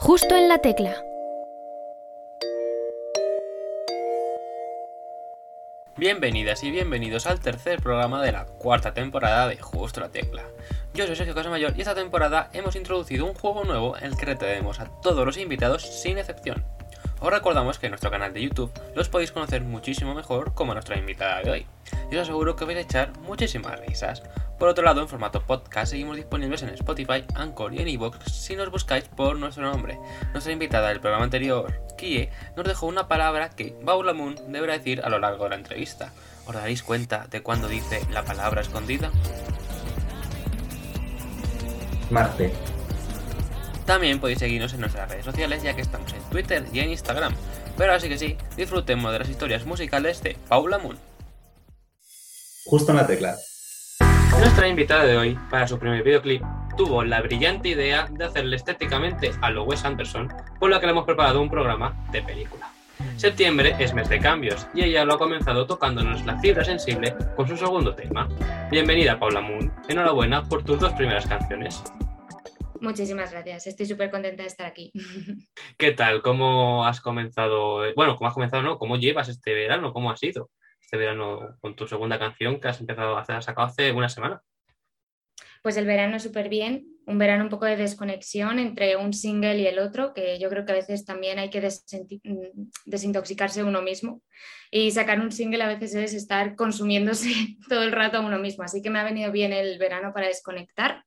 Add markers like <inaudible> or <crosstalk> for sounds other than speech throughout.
Justo en la tecla. Bienvenidas y bienvenidos al tercer programa de la cuarta temporada de Justo la Tecla. Yo soy Sergio Casamayor y esta temporada hemos introducido un juego nuevo en el que retenemos a todos los invitados sin excepción. Os recordamos que en nuestro canal de YouTube los podéis conocer muchísimo mejor como nuestra invitada de hoy. Y os aseguro que vais a echar muchísimas risas. Por otro lado, en formato podcast seguimos disponibles en Spotify, Anchor y en iVoox si nos buscáis por nuestro nombre. Nuestra invitada del programa anterior, Kie, nos dejó una palabra que Paula Moon deberá decir a lo largo de la entrevista. ¿Os daréis cuenta de cuando dice la palabra escondida? Marte. También podéis seguirnos en nuestras redes sociales ya que estamos en Twitter y en Instagram. Pero así que sí, disfrutemos de las historias musicales de Paula Moon. Justo en la tecla. Nuestra invitada de hoy, para su primer videoclip, tuvo la brillante idea de hacerle estéticamente a lo Wes Anderson, por lo que le hemos preparado un programa de película. Septiembre es mes de cambios y ella lo ha comenzado tocándonos la fibra sensible con su segundo tema. Bienvenida Paula Moon, enhorabuena por tus dos primeras canciones. Muchísimas gracias, estoy súper contenta de estar aquí. ¿Qué tal? ¿Cómo has comenzado? Bueno, ¿cómo has comenzado? No? ¿Cómo llevas este verano? ¿Cómo ha sido este verano con tu segunda canción que has empezado a hacer, has sacado hace una semana? Pues el verano súper bien, un verano un poco de desconexión entre un single y el otro, que yo creo que a veces también hay que mm, desintoxicarse uno mismo y sacar un single a veces es estar consumiéndose <laughs> todo el rato a uno mismo, así que me ha venido bien el verano para desconectar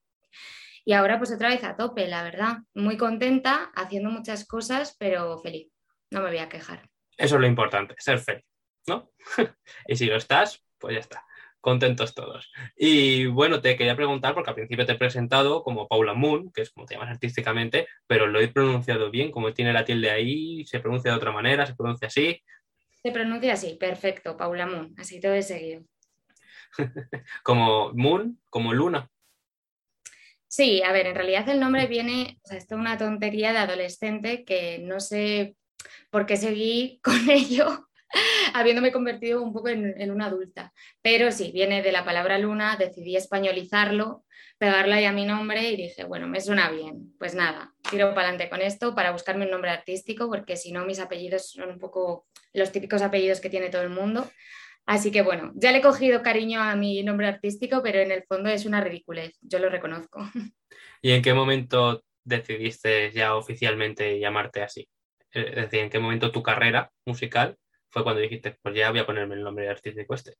y ahora pues otra vez a tope, la verdad. Muy contenta, haciendo muchas cosas, pero feliz. No me voy a quejar. Eso es lo importante, ser feliz, ¿no? <laughs> y si lo estás, pues ya está. Contentos todos. Y bueno, te quería preguntar, porque al principio te he presentado como Paula Moon, que es como te llamas artísticamente, pero lo he pronunciado bien, como tiene la tilde ahí, se pronuncia de otra manera, se pronuncia así. Se pronuncia así, perfecto, Paula Moon, así todo de seguido. <laughs> como Moon, como Luna. Sí, a ver, en realidad el nombre viene, o sea, esto es una tontería de adolescente que no sé por qué seguí <laughs> con ello, <laughs> habiéndome convertido un poco en, una adulta. Pero sí, viene de la palabra luna, decidí españolizarlo, pegarla ahí a mi nombre y dije, bueno, me suena bien. Pues nada, tiro para adelante con esto para buscarme un nombre artístico, porque si no, mis apellidos son un poco los típicos apellidos que tiene todo el mundo. Así que bueno, ya le he cogido cariño a mi nombre artístico, pero en el fondo es una ridiculez, yo lo reconozco. <laughs> ¿Y en qué momento decidiste ya oficialmente llamarte así? Es decir, ¿en qué momento tu carrera musical fue cuando dijiste, pues ya voy a ponerme el nombre artístico este?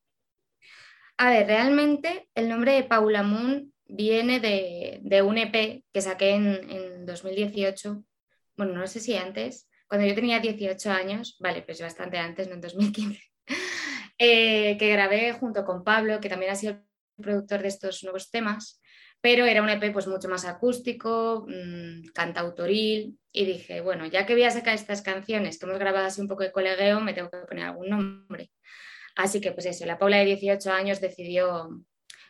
A ver, realmente el nombre de Paula Moon viene de, un EP que saqué en, en 2018, bueno, no sé si antes, cuando yo tenía 18 años, vale, pues bastante antes, no en 2015. <laughs> Eh, que grabé junto con Pablo, que también ha sido el productor de estos nuevos temas, pero era un EP pues mucho más acústico, mmm, cantautoril, y dije, bueno, ya que voy a sacar estas canciones que hemos grabado así un poco de colegueo, me tengo que poner algún nombre. Así que pues eso, la Paula de 18 años decidió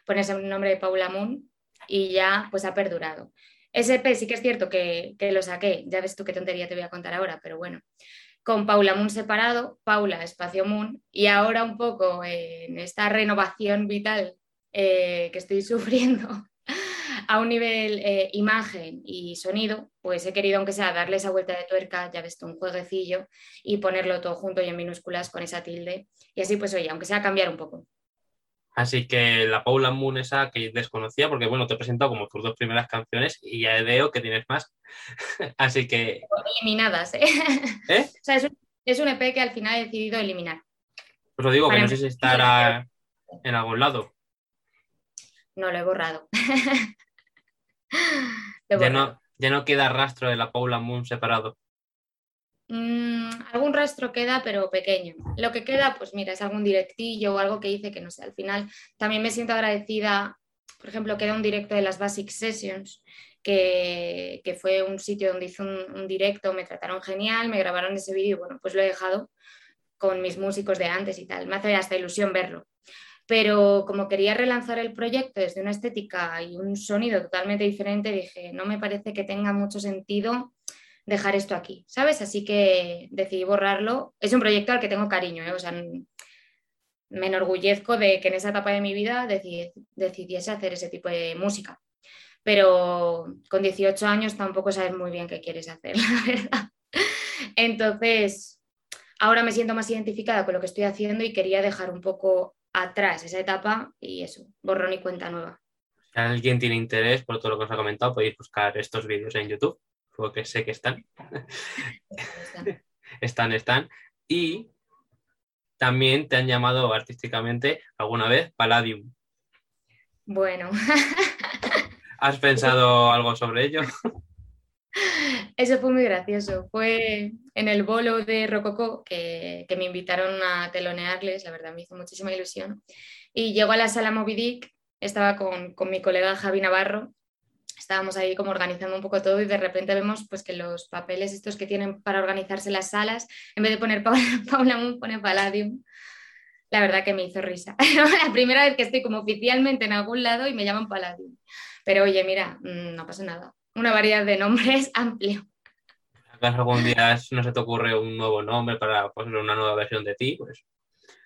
ponerse el nombre de Paula Moon y ya pues ha perdurado. Ese EP sí que es cierto que, que lo saqué, ya ves tú qué tontería te voy a contar ahora, pero bueno, con Paula Moon separado, Paula Espacio Moon, y ahora un poco en esta renovación vital eh, que estoy <laughs> sufriendo a un nivel eh, imagen y sonido, pues he querido, aunque sea, darle esa vuelta de tuerca, ya ves tú, un jueguecillo, y ponerlo todo junto y en minúsculas con esa tilde, y así pues oye, aunque sea cambiar un poco. Así que la Paula Moon esa que desconocía, porque bueno, te he presentado como tus dos primeras canciones y ya veo que tienes más. <laughs> Así que... Eliminadas, ¿eh? ¿Eh? <laughs> o sea, es un, EP que al final he decidido eliminar. Pues lo digo, que no sé si estará en algún lado. No, lo he borrado. <laughs> <laughs> Ya, no, ya no queda rastro de la Paula Moon separado. Mm, algún rastro queda, pero pequeño. Lo que queda, pues mira, es algún directillo o algo que hice que no sé. Al final también me siento agradecida. Por ejemplo, queda un directo de las Basic Sessions, que, fue un sitio donde hice un, directo, me trataron genial, me grabaron ese vídeo y bueno, pues lo he dejado con mis músicos de antes y tal. Me hace hasta ilusión verlo. Pero como quería relanzar el proyecto desde una estética y un sonido totalmente diferente, dije, no me parece que tenga mucho sentido dejar esto aquí, ¿sabes? Así que decidí borrarlo. Es un proyecto al que tengo cariño, ¿eh? o sea, me enorgullezco de que en esa etapa de mi vida decidiese hacer ese tipo de música. pero con 18 años tampoco sabes muy bien qué quieres hacer, <laughs> la verdad. Entonces, ahora me siento más identificada con lo que estoy haciendo y quería dejar un poco atrás esa etapa y eso, borrón y cuenta nueva. Si alguien tiene interés por todo lo que os ha comentado, podéis buscar estos vídeos en YouTube, porque sé que están. <laughs> están, están. Y también te han llamado artísticamente alguna vez Palladium. Bueno. ¿Has pensado algo sobre ello? <laughs> <laughs> Eso fue muy gracioso. Fue en el bolo de Rococó que, me invitaron a telonearles, la verdad me hizo muchísima ilusión. Y llegó a la sala Moby estaba con, con mi colega Javi Navarro, estábamos ahí como organizando un poco todo y de repente vemos pues que los papeles estos que tienen para organizarse las salas, en vez de poner Paula, <laughs> Paula Moon, pone Palladium. La verdad que me hizo risa. <laughs> la primera vez que estoy como oficialmente en algún lado y me llaman Palladium. Pero oye, mira, mm, no pasa nada una variedad de nombres <laughs> amplio. ¿Acaso algún día no se te ocurre un nuevo nombre para pues, una nueva versión de ti? Pues...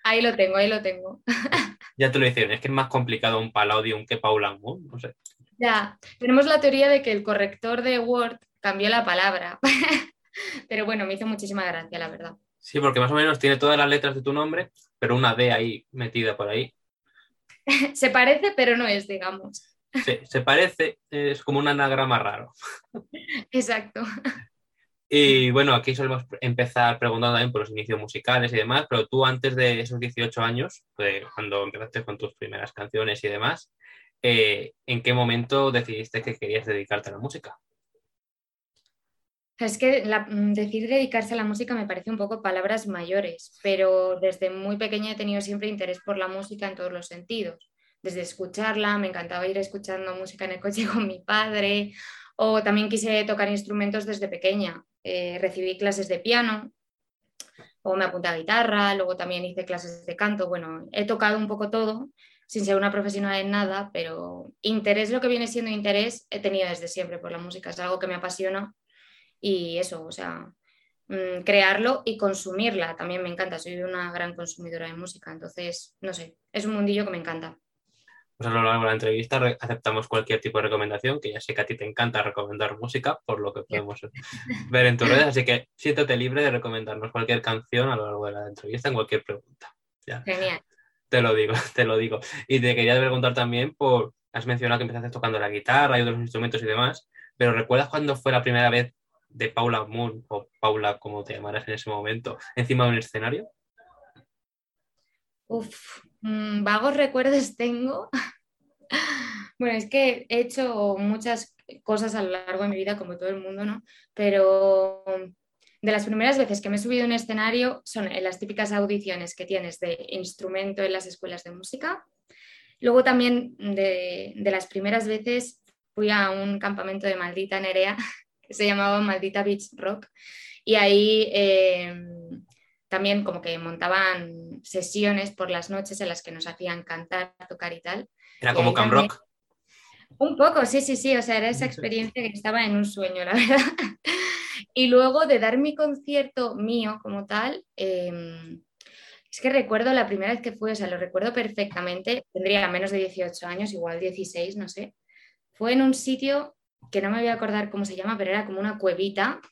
Ahí lo tengo, ahí lo tengo. <laughs> ya te lo dicen, es que es más complicado un Palladium que Paula no sé. Ya, tenemos la teoría de que el corrector de Word cambió la palabra. <laughs> pero bueno, me hizo muchísima gracia, la verdad. Sí, porque más o menos tiene todas las letras de tu nombre, pero una D ahí metida por ahí. se parece, pero no es, digamos. Se, parece, es como un anagrama raro. Exacto. Y bueno, aquí solemos empezar preguntando también por los inicios musicales y demás, pero tú antes de esos 18 años, cuando empezaste con tus primeras canciones y demás, eh, ¿en qué momento decidiste que querías dedicarte a la música? Es que mm, decir dedicarse a la música me parece un poco palabras mayores, pero desde muy pequeña he tenido siempre interés por la música en todos los sentidos desde escucharla, me encantaba ir escuchando música en el coche <laughs> con mi padre, o también quise tocar instrumentos desde pequeña. Eh, recibí clases de piano, o me apunté a guitarra, luego también hice clases de canto. Bueno, he tocado un poco todo, sin ser una profesional en nada, pero interés, lo que viene siendo interés, he tenido desde siempre por la música, es algo que me apasiona y eso, o sea, mm, crearlo y consumirla también me encanta, soy una gran consumidora de música, entonces, no sé, es un mundillo que me encanta pues a lo largo de la entrevista aceptamos cualquier tipo de recomendación, que ya sé que a ti te encanta recomendar música, por lo que podemos <laughs> ver en tus redes, así que siéntate libre de recomendarnos cualquier canción a lo largo de la entrevista en cualquier pregunta. Genial. Te lo digo, <laughs> te lo digo. Y te quería preguntar también por, has mencionado que empezaste tocando la guitarra y otros instrumentos y demás, pero ¿recuerdas cuándo fue la primera vez de Paula Moon, o Paula como te llamaras en ese momento, encima de un escenario? Uf, mm, vagos recuerdos tengo. <laughs> bueno, es que he hecho muchas cosas a lo largo de mi vida, como todo el mundo, ¿no? Pero de las primeras veces que me he subido a un escenario son en las típicas audiciones que tienes de instrumento en las escuelas de música. Luego también de, las primeras veces fui a un campamento de Maldita Nerea <laughs> que se llamaba Maldita Beach Rock y ahí eh, también como que montaban sesiones por las noches en las que nos hacían cantar, tocar y tal. Era como Camp Rock. Un poco, sí, sí, sí, o sea, era esa experiencia que estaba en un sueño, la <laughs> verdad. y luego de dar mi concierto mío como tal, em, es que recuerdo la primera vez que fue, o sea, lo recuerdo perfectamente, tendría menos de 18 años, igual 16, no sé. Fue en un sitio que no me voy a acordar cómo se llama, pero era como una cuevita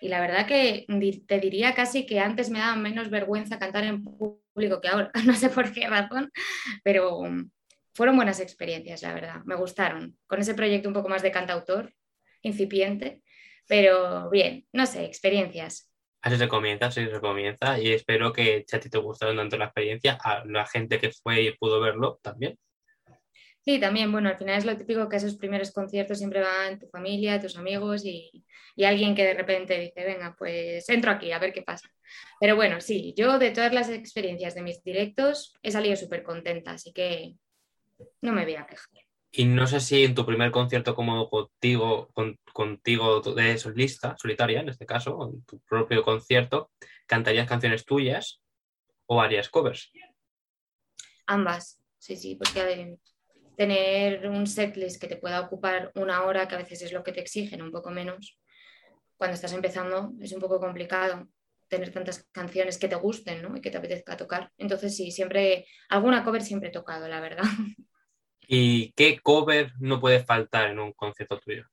y la verdad que te diría casi que antes me daba menos vergüenza cantar en público que ahora, <laughs> no sé por qué razón, pero fueron buenas experiencias, la verdad, me gustaron. Con ese proyecto un poco más de cantautor, incipiente, pero bien, no sé, experiencias. Así se comienza, así se comienza y espero que a ti te gustaron tanto la experiencia, a la gente que fue y pudo verlo también. Sí, también, bueno, al final es lo típico que esos primeros conciertos siempre van tu familia, tus amigos y, y, alguien que de repente dice, venga, pues entro aquí a ver qué pasa. Pero bueno, sí, yo de todas las experiencias de mis directos he salido súper contenta, así que no me voy a quejar. Y no sé si en tu primer concierto como contigo, contigo de solista, solitaria en este caso, en tu propio concierto, cantarías canciones tuyas o harías covers. Ambas, sí, sí, porque tener un setlist que te pueda ocupar una hora, que a veces es lo que te exigen, un poco menos, cuando estás empezando es un poco complicado tener tantas canciones que te gusten ¿no? y que te apetezca tocar. Entonces sí, siempre, alguna cover siempre he tocado, la verdad. ¿Y qué cover no puede faltar en un concierto tuyo?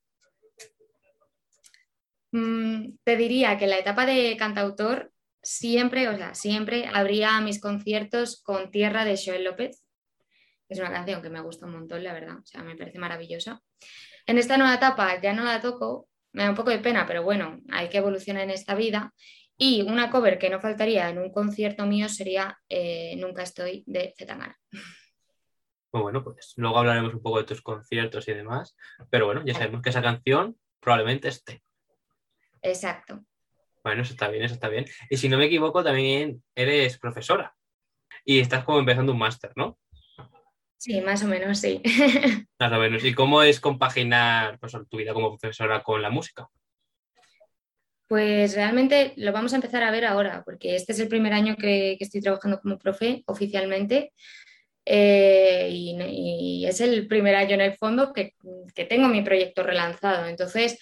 Mm, te diría que en la etapa de cantautor siempre, o sea, siempre habría mis conciertos con Tierra de Joel López. Es una canción que me gusta un montón, la verdad, o sea, me parece maravillosa. En esta nueva etapa ya no la toco, me da un poco de pena, pero bueno, hay que evolucionar en esta vida. Y una cover que no faltaría en un concierto mío sería eh, Nunca estoy de Zetangana. Pues bueno, pues luego hablaremos un poco de tus conciertos y demás, pero bueno, ya sabemos que esa canción probablemente esté. Exacto. Bueno, eso está bien, eso está bien. Y si no me equivoco, también eres profesora y estás como empezando un máster, ¿no? Sí, más o menos, sí. <laughs> Más o menos. ¿Y cómo es compaginar pues, tu vida como profesora con la música? Pues realmente lo vamos a empezar a ver ahora, porque este es el primer año que, estoy trabajando como profe oficialmente. Eh, y, es el primer año en el fondo que, que tengo mi proyecto relanzado. Entonces,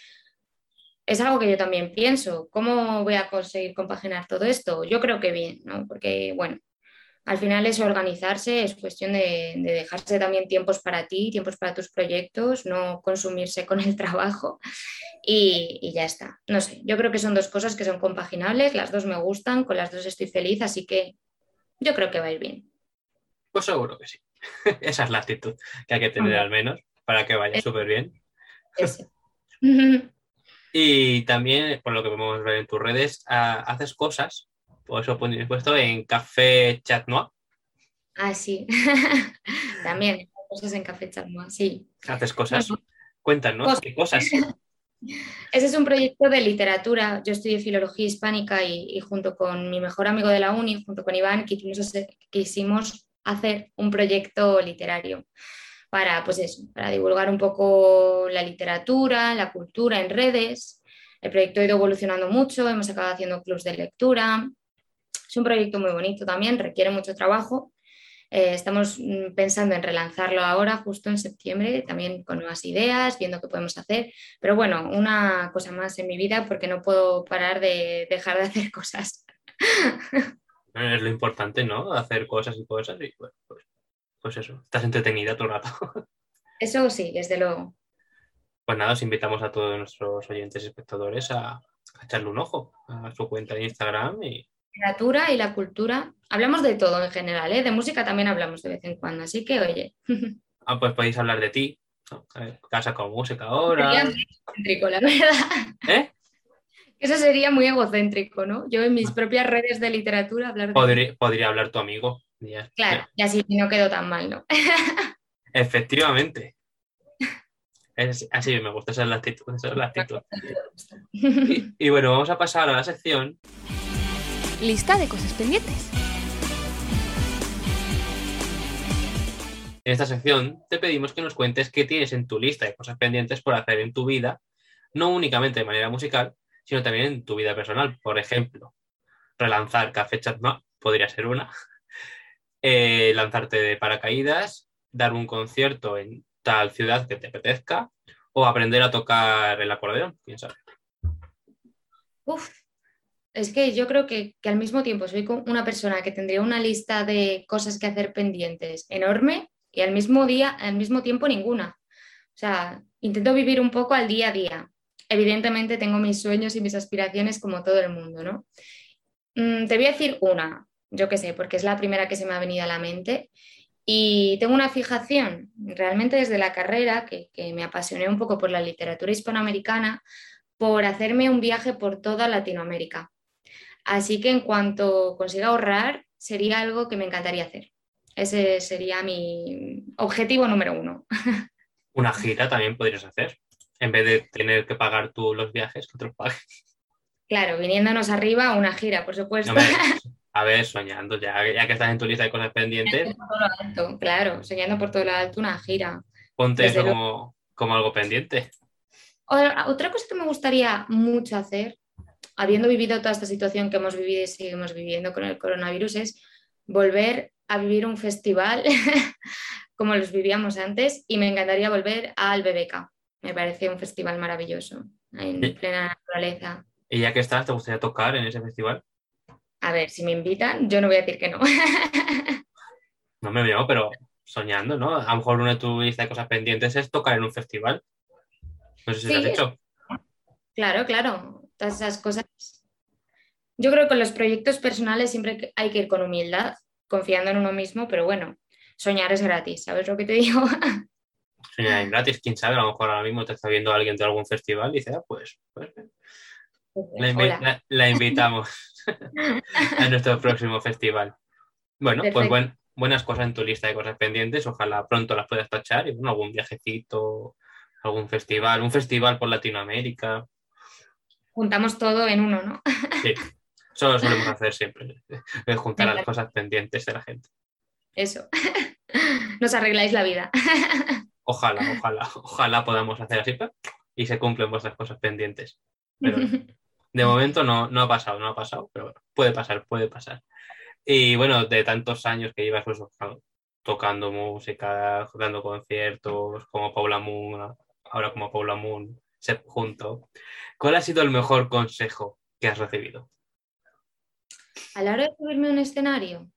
es algo que yo también pienso. ¿Cómo voy a conseguir compaginar todo esto? Yo creo que bien, ¿no? Porque, bueno, al final es organizarse, es cuestión de, dejarse también tiempos para ti, tiempos para tus proyectos, no consumirse con el trabajo y, y, ya está. No sé, yo creo que son dos cosas que son compaginables, las dos me gustan, con las dos estoy feliz, así que yo creo que va a ir bien. Pues seguro que sí. <laughs> Esa es la actitud que hay que tener al menos para que vaya súper bien. <laughs> <laughs> Y también, por lo que podemos ver en tus redes, ah, haces cosas, por eso he puesto en Café Chat Noir. Ah, sí. <laughs> también, cosas en Café Chat Noir, sí. Haces cosas. Cuéntanos, ¿qué cosas? <laughs> Ese es un proyecto de literatura. Yo estudié filología hispánica y, junto con mi mejor amigo de la uni, junto con Iván, quisimos hacer un proyecto literario para, pues eso, para divulgar un poco la literatura, la cultura en redes. El proyecto ha ido evolucionando mucho, hemos acabado haciendo clubs de lectura. Es un proyecto muy bonito también, requiere mucho trabajo. Eh, estamos mm, pensando en relanzarlo ahora, justo en septiembre, también con nuevas ideas, viendo qué podemos hacer. Pero bueno, una cosa más en mi vida porque no puedo parar de dejar de hacer cosas. <laughs> Es lo importante, ¿no? Hacer cosas y cosas y pues pues eso, estás entretenida todo el rato. <laughs> Eso sí, desde luego. Pues nada, os invitamos a todos nuestros oyentes y espectadores a, echarle un ojo a su cuenta de Instagram y, literatura y la cultura. Hablamos de todo en general, ¿eh? de música también hablamos de vez en cuando, así que oye. <laughs> Ah, pues podéis hablar de ti. casa con música ahora. Sería muy egocéntrico, la verdad. ¿Eh? <laughs> Eso sería muy egocéntrico, ¿no? Yo en mis ah. propias redes de literatura hablar de. podría hablar tu amigo claro, y así no quedó tan mal, ¿no? <laughs> Efectivamente. así me gusta, esa la actitud. Y, bueno, vamos a pasar a la sección. Lista de cosas pendientes. En esta sección te pedimos que nos cuentes qué tienes en tu lista de cosas pendientes por hacer en tu vida, no únicamente de manera musical, sino también en tu vida personal. Por ejemplo, relanzar Café Chat podría ser una. <laughs> Eh, lanzarte de paracaídas, dar un concierto en tal ciudad que te apetezca o aprender a tocar el acordeón, quién sabe. Uf, es que yo creo que, al mismo tiempo soy una persona que tendría una lista de cosas que hacer pendientes enorme y al mismo día, al mismo tiempo ninguna. O sea, intento vivir un poco al día a día. Evidentemente tengo mis sueños y mis aspiraciones como todo el mundo, ¿no? Mm, te voy a decir una yo qué sé, porque es la primera que se me ha venido a la mente. Y tengo una fijación, realmente desde la carrera, que, me apasioné un poco por la literatura hispanoamericana, por hacerme un viaje por toda Latinoamérica. Así que en cuanto consiga ahorrar, sería algo que me encantaría hacer. Ese sería mi objetivo número uno. <laughs> Una gira también podrías hacer. En vez de tener que pagar tú los viajes, que otros paguen. Claro, viniéndonos arriba, una gira, por supuesto. <laughs> A ver, soñando, ya, ya que estás en tu lista de cosas pendientes. claro, soñando por todo lo alto una gira. Ponte eso como, algo pendiente. Otra cosa que me gustaría mucho hacer, habiendo vivido toda esta situación que hemos vivido y seguimos viviendo con el coronavirus, es volver a vivir un festival <laughs> como los vivíamos antes y me encantaría volver al BBK. Me parece un festival maravilloso, en plena naturaleza. ¿Y ya que estás, te gustaría tocar en ese festival? A ver, si me invitan, yo no voy a decir que no. <laughs> no me veo, pero soñando, ¿no? A lo mejor una de tus lista de cosas pendientes es tocar en un festival. No sé si lo has Sí. hecho. Claro, claro, todas esas cosas. Yo creo que con los proyectos personales siempre hay que ir con humildad, confiando en uno mismo, pero bueno, soñar es gratis, ¿sabes lo que te digo? <laughs> Soñar en gratis, quién sabe, a lo mejor ahora mismo te está viendo alguien de algún festival y dice, ah, pues, pues, la, invi- Hola. la- la invitamos <laughs> <laughs> a nuestro próximo festival. Bueno, pues buen- buenas cosas en tu lista de cosas pendientes. Ojalá pronto las puedas tachar y bueno, algún viajecito, algún festival, un festival por Latinoamérica. Juntamos todo en uno, ¿no? Sí, eso lo solemos hacer siempre, juntar las cosas pendientes de la gente. Eso. Nos arregláis la vida. Ojalá, ojalá, ojalá podamos hacer así y se cumplen vuestras cosas pendientes. Pero de momento no, no ha pasado, no ha pasado, pero puede pasar, puede pasar. Y bueno, de tantos años que llevas pues, tocando música, dando conciertos, como Paula Moon, ahora como Paula Moon, junto. ¿Cuál ha sido el mejor consejo que has recibido? A la hora de subirme a un escenario,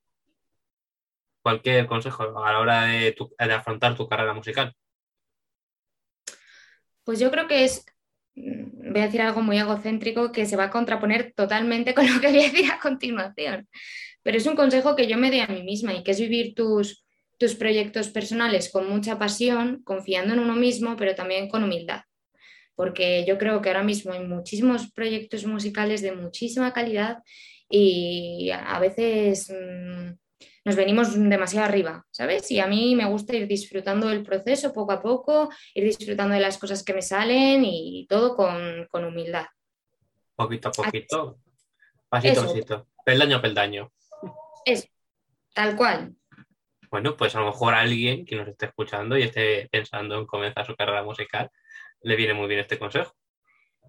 Cualquier consejo a la hora de, tu- de afrontar tu carrera musical. pues yo creo que es, mm, voy a decir algo muy egocéntrico que se va a contraponer totalmente con lo que voy a decir a continuación, pero es un consejo que yo me doy a mí misma y que es vivir tus, tus proyectos personales con mucha pasión, confiando en uno mismo, pero también con humildad. Porque yo creo que ahora mismo hay muchísimos proyectos musicales de muchísima calidad y a veces mm, nos venimos demasiado arriba, ¿sabes? Y a mí me gusta ir disfrutando del proceso poco a poco, ir disfrutando de las cosas que me salen y todo con, con humildad. Poquito a poquito, pasito a pasito, peldaño a peldaño. Eso, tal cual. Bueno, pues a lo mejor alguien que nos esté escuchando y esté pensando en comenzar su carrera musical, le viene muy bien este consejo.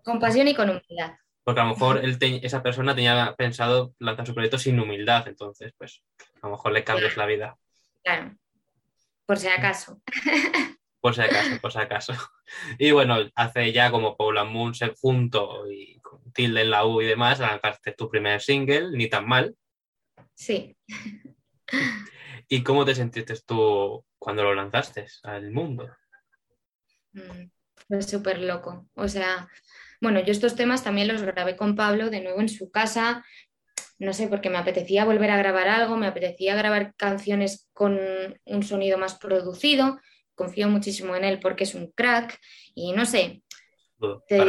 Con pasión y con humildad. Porque a lo mejor <laughs> él te- esa persona tenía pensado lanzar su proyecto sin humildad, entonces, pues, a lo mejor le cambias la vida. Claro. Por si acaso. <laughs> Por si acaso, por si acaso. Y bueno, hace ya como Paula Moon se junto y con Tilde en la U y demás, lanzaste tu primer single, Ni tan mal. Sí. ¿Y cómo te sentiste tú cuando lo lanzaste al mundo? Fue súper loco. O sea, bueno, yo estos temas también los grabé con Pablo de nuevo en su casa. No sé, porque me apetecía volver a grabar algo, me apetecía grabar canciones con un sonido más producido. Confío muchísimo en él porque es un crack. Y no sé, te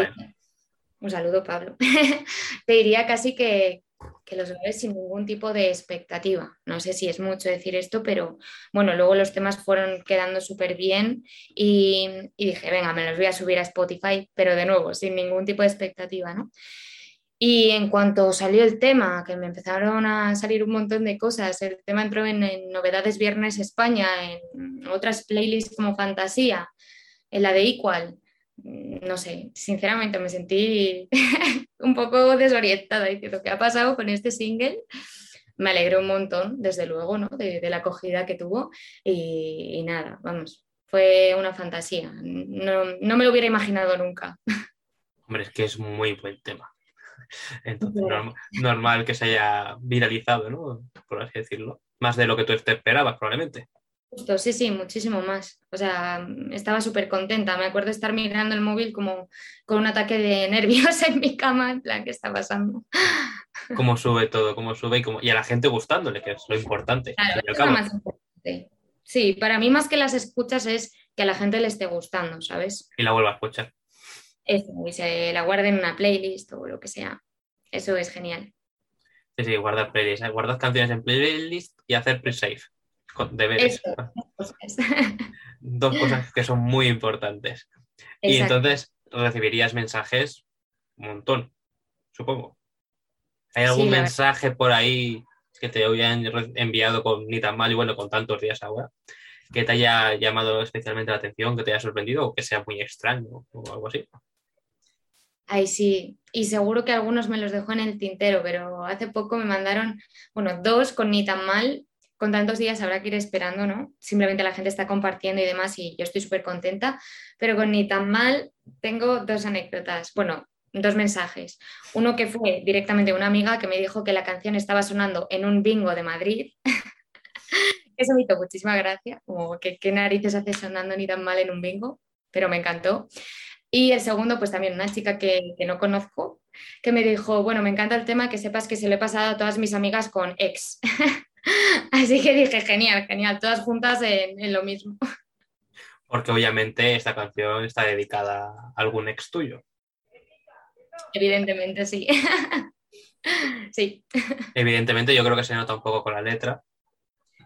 un saludo, Pablo. <laughs> te diría casi que, que los grabé sin ningún tipo de expectativa. No sé si es mucho decir esto, pero bueno, luego los temas fueron quedando súper bien y, y dije, venga, me los voy a subir a Spotify, pero de nuevo, sin ningún tipo de expectativa, ¿no? Y en cuanto salió el tema, que me empezaron a salir un montón de cosas, el tema entró en, en Novedades Viernes España, en otras playlists como Fantasía, en la de Equal, no sé, sinceramente me sentí <laughs> un poco desorientada diciendo qué ha pasado con este single. Me alegró un montón, desde luego, ¿no? de, de la acogida que tuvo y, y nada, vamos, fue una fantasía. No, no me lo hubiera imaginado nunca. <laughs> Hombre, es que es muy buen tema. <laughs> Entonces, norm- normal que se haya viralizado, ¿no? Por así decirlo. Más de lo que tú te esperabas, probablemente. Justo, sí, sí, muchísimo más. O sea, estaba súper contenta. Me acuerdo estar mirando el móvil como con un ataque de <laughs> nervios en mi cama, en plan, ¿qué está pasando? Cómo sube todo, cómo sube y, cómo... y a la gente gustándole, que es lo importante. Claro, es lo más importante. Sí, para mí más que las escuchas es que a la gente le esté gustando, ¿sabes? Y la vuelvo a escuchar. Eso, y se la guarden en una playlist o lo que sea. Eso es genial. Sí, sí, guardar playlists. ¿eh? Guardar canciones en playlist y hacer pre-save. <laughs> deberes. Eso. Cosas. <laughs> Dos cosas que son muy importantes. Y entonces recibirías mensajes un montón, supongo. ¿Hay algún Sí, mensaje por ahí que te hayan enviado con ni tan mal y bueno, con tantos días ahora, que te haya llamado especialmente la atención, que te haya sorprendido o que sea muy extraño o algo así? Ay, sí, y seguro que algunos me los dejó en el tintero, pero hace poco me mandaron, bueno, dos con ni tan mal, con tantos días habrá que ir esperando, ¿no? Simplemente la gente está compartiendo y demás y yo estoy súper contenta, pero con ni tan mal tengo dos anécdotas, bueno, dos mensajes. Uno que fue directamente una amiga que me dijo que la canción estaba sonando en un bingo de Madrid, <laughs> Eso me hizo muchísima gracia, como que qué narices hace sonando ni tan mal en un bingo, pero me encantó. Y el segundo, pues también una chica que, que, no conozco, que me dijo, bueno, me encanta el tema, que sepas que se lo he pasado a todas mis amigas con ex. <laughs> <laughs> Así que dije, genial, genial, todas juntas en, en, lo mismo. <laughs> Porque obviamente esta canción está dedicada a algún ex tuyo. Evidentemente, sí. <laughs> sí. Evidentemente yo creo que se nota un poco con la letra.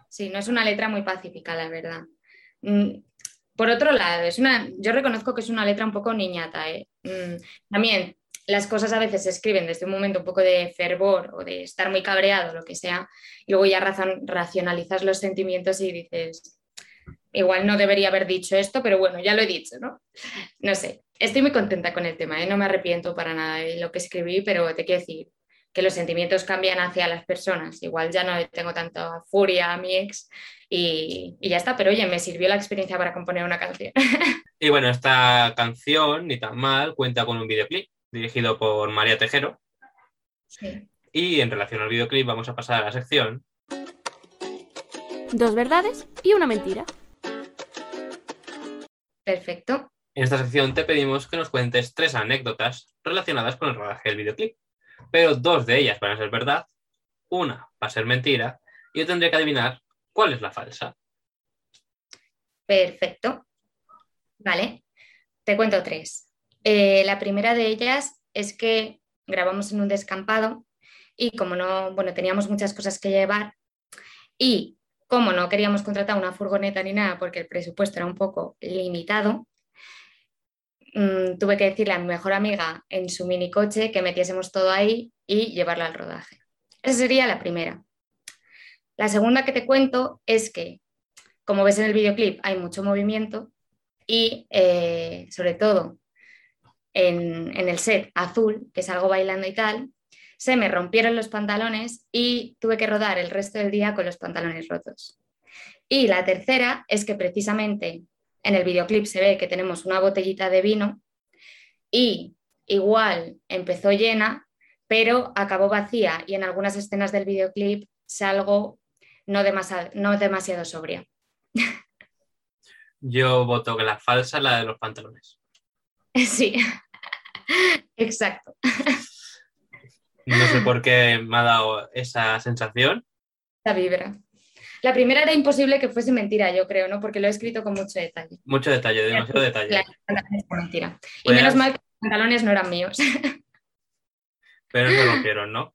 Sí, no es una letra muy pacífica, la verdad. Mm, por otro lado, es una, yo reconozco que es una letra un poco niñata. ¿eh? Mm, también las cosas a veces se escriben desde un momento un poco de fervor o de estar muy cabreado, lo que sea, y luego ya racionalizas los sentimientos y dices, igual no debería haber dicho esto, pero bueno, ya lo he dicho, ¿no? No sé, estoy muy contenta con el tema, ¿eh? no me arrepiento para nada de lo que escribí, pero te quiero decir que los sentimientos cambian hacia las personas, igual ya no tengo tanta furia a mi ex y ya está, pero oye, me sirvió la experiencia para componer una canción. <laughs> Y bueno, esta canción, ni tan mal, cuenta con un videoclip dirigido por María Tejero. Sí. Y en relación al videoclip vamos a pasar a la sección Dos verdades y una mentira. Perfecto. En esta sección te pedimos que nos cuentes tres anécdotas relacionadas con el rodaje del videoclip, pero dos de ellas van a ser verdad, una va a ser mentira y yo tendría que adivinar cuál es la falsa. Perfecto. Vale, te cuento tres. Eh, la primera de ellas es que grabamos en un descampado y como no, bueno, teníamos muchas cosas que llevar y como no queríamos contratar una furgoneta ni nada porque el presupuesto era un poco limitado, mmm, tuve que decirle a mi mejor amiga en su minicoche que metiésemos todo ahí y llevarla al rodaje. Esa sería la primera. La segunda que te cuento es que, como ves en el videoclip, hay mucho movimiento y eh, sobre todo en, en el set azul, que salgo bailando y tal, se me rompieron los pantalones y tuve que rodar el resto del día con los pantalones rotos. Y la tercera es que precisamente en el videoclip se ve que tenemos una botellita de vino y igual empezó llena, pero acabó vacía y en algunas escenas del videoclip salgo no demasiado, no demasiado sobria. <laughs> Yo voto que la falsa es la de los pantalones. <laughs> Sí, <laughs> exacto. No sé por qué me ha dado esa sensación. La vibra. La primera era imposible que fuese mentira, yo creo, ¿no? Porque lo he escrito con mucho detalle. Mucho detalle, demasiado detalle. Mentira. Y Pues- menos mal que los pantalones no eran míos. <laughs> Pero no se rompieron, ¿no?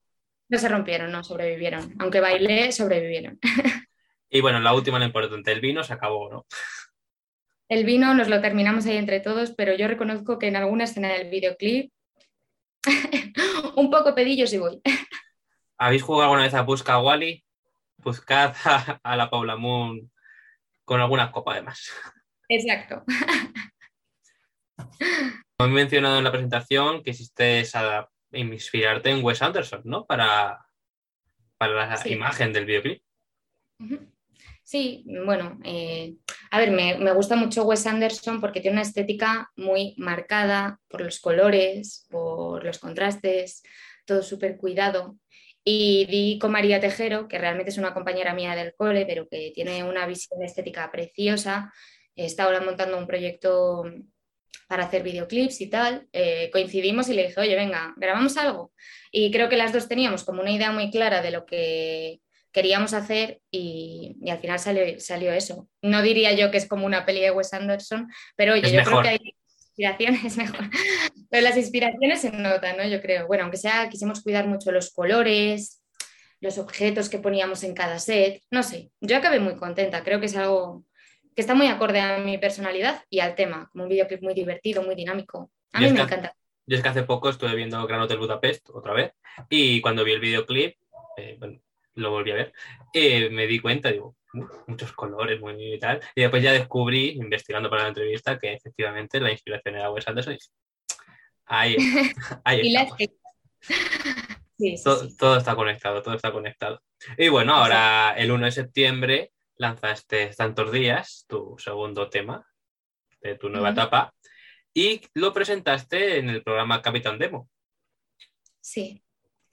No se rompieron, no sobrevivieron. Aunque bailé, sobrevivieron. <laughs> Y bueno, la última, la importante, el vino se acabó, ¿no? El vino nos lo terminamos ahí entre todos, pero yo reconozco que en alguna escena del videoclip <laughs> un poco pedillo sí voy. ¿Habéis jugado alguna vez a Busca a Wally? Buscad a, a la Paula Moon con alguna copa además. Exacto. Como he mencionado en la presentación, quisiste inspirarte en Wes Anderson, ¿no? Para, para la Sí. imagen del videoclip. Ujú. Sí, bueno, eh, a ver, me, gusta mucho Wes Anderson porque tiene una estética muy marcada por los colores, por los contrastes, todo súper cuidado. Y di con María Tejero, que realmente es una compañera mía del cole, pero que tiene una visión estética preciosa. Está ahora montando un proyecto para hacer videoclips y tal. Eh, coincidimos y le dije, oye, venga, grabamos algo. Y creo que las dos teníamos como una idea muy clara de lo que queríamos hacer y, y al final salió, salió eso. No diría yo que es como una peli de Wes Anderson, pero oye, Es yo mejor. creo que hay inspiraciones, <laughs> mejor. Pero las inspiraciones se notan, ¿no? Yo creo. Bueno, aunque sea, quisimos cuidar mucho los colores, los objetos que poníamos en cada set, no sé. Yo acabé muy contenta, creo que es algo que está muy acorde a mi personalidad y al tema, como un videoclip muy divertido, muy dinámico. A mí me que- encanta. Yo es que hace poco estuve viendo Gran Hotel Budapest otra vez y cuando vi el videoclip, eh, bueno, lo volví a ver, eh, me di cuenta, digo, "Uf, muchos colores, muy y tal. Y después ya descubrí, investigando para la entrevista, que efectivamente la inspiración era Wes Anderson. Ahí, <laughs> ahí Y las estamos. que- Sí, sí, To- sí. todo está conectado, todo está conectado. Y bueno, ahora el 1 de septiembre lanzaste tantos días tu segundo tema de tu nueva etapa y lo presentaste en el programa Capitán Demo. Sí.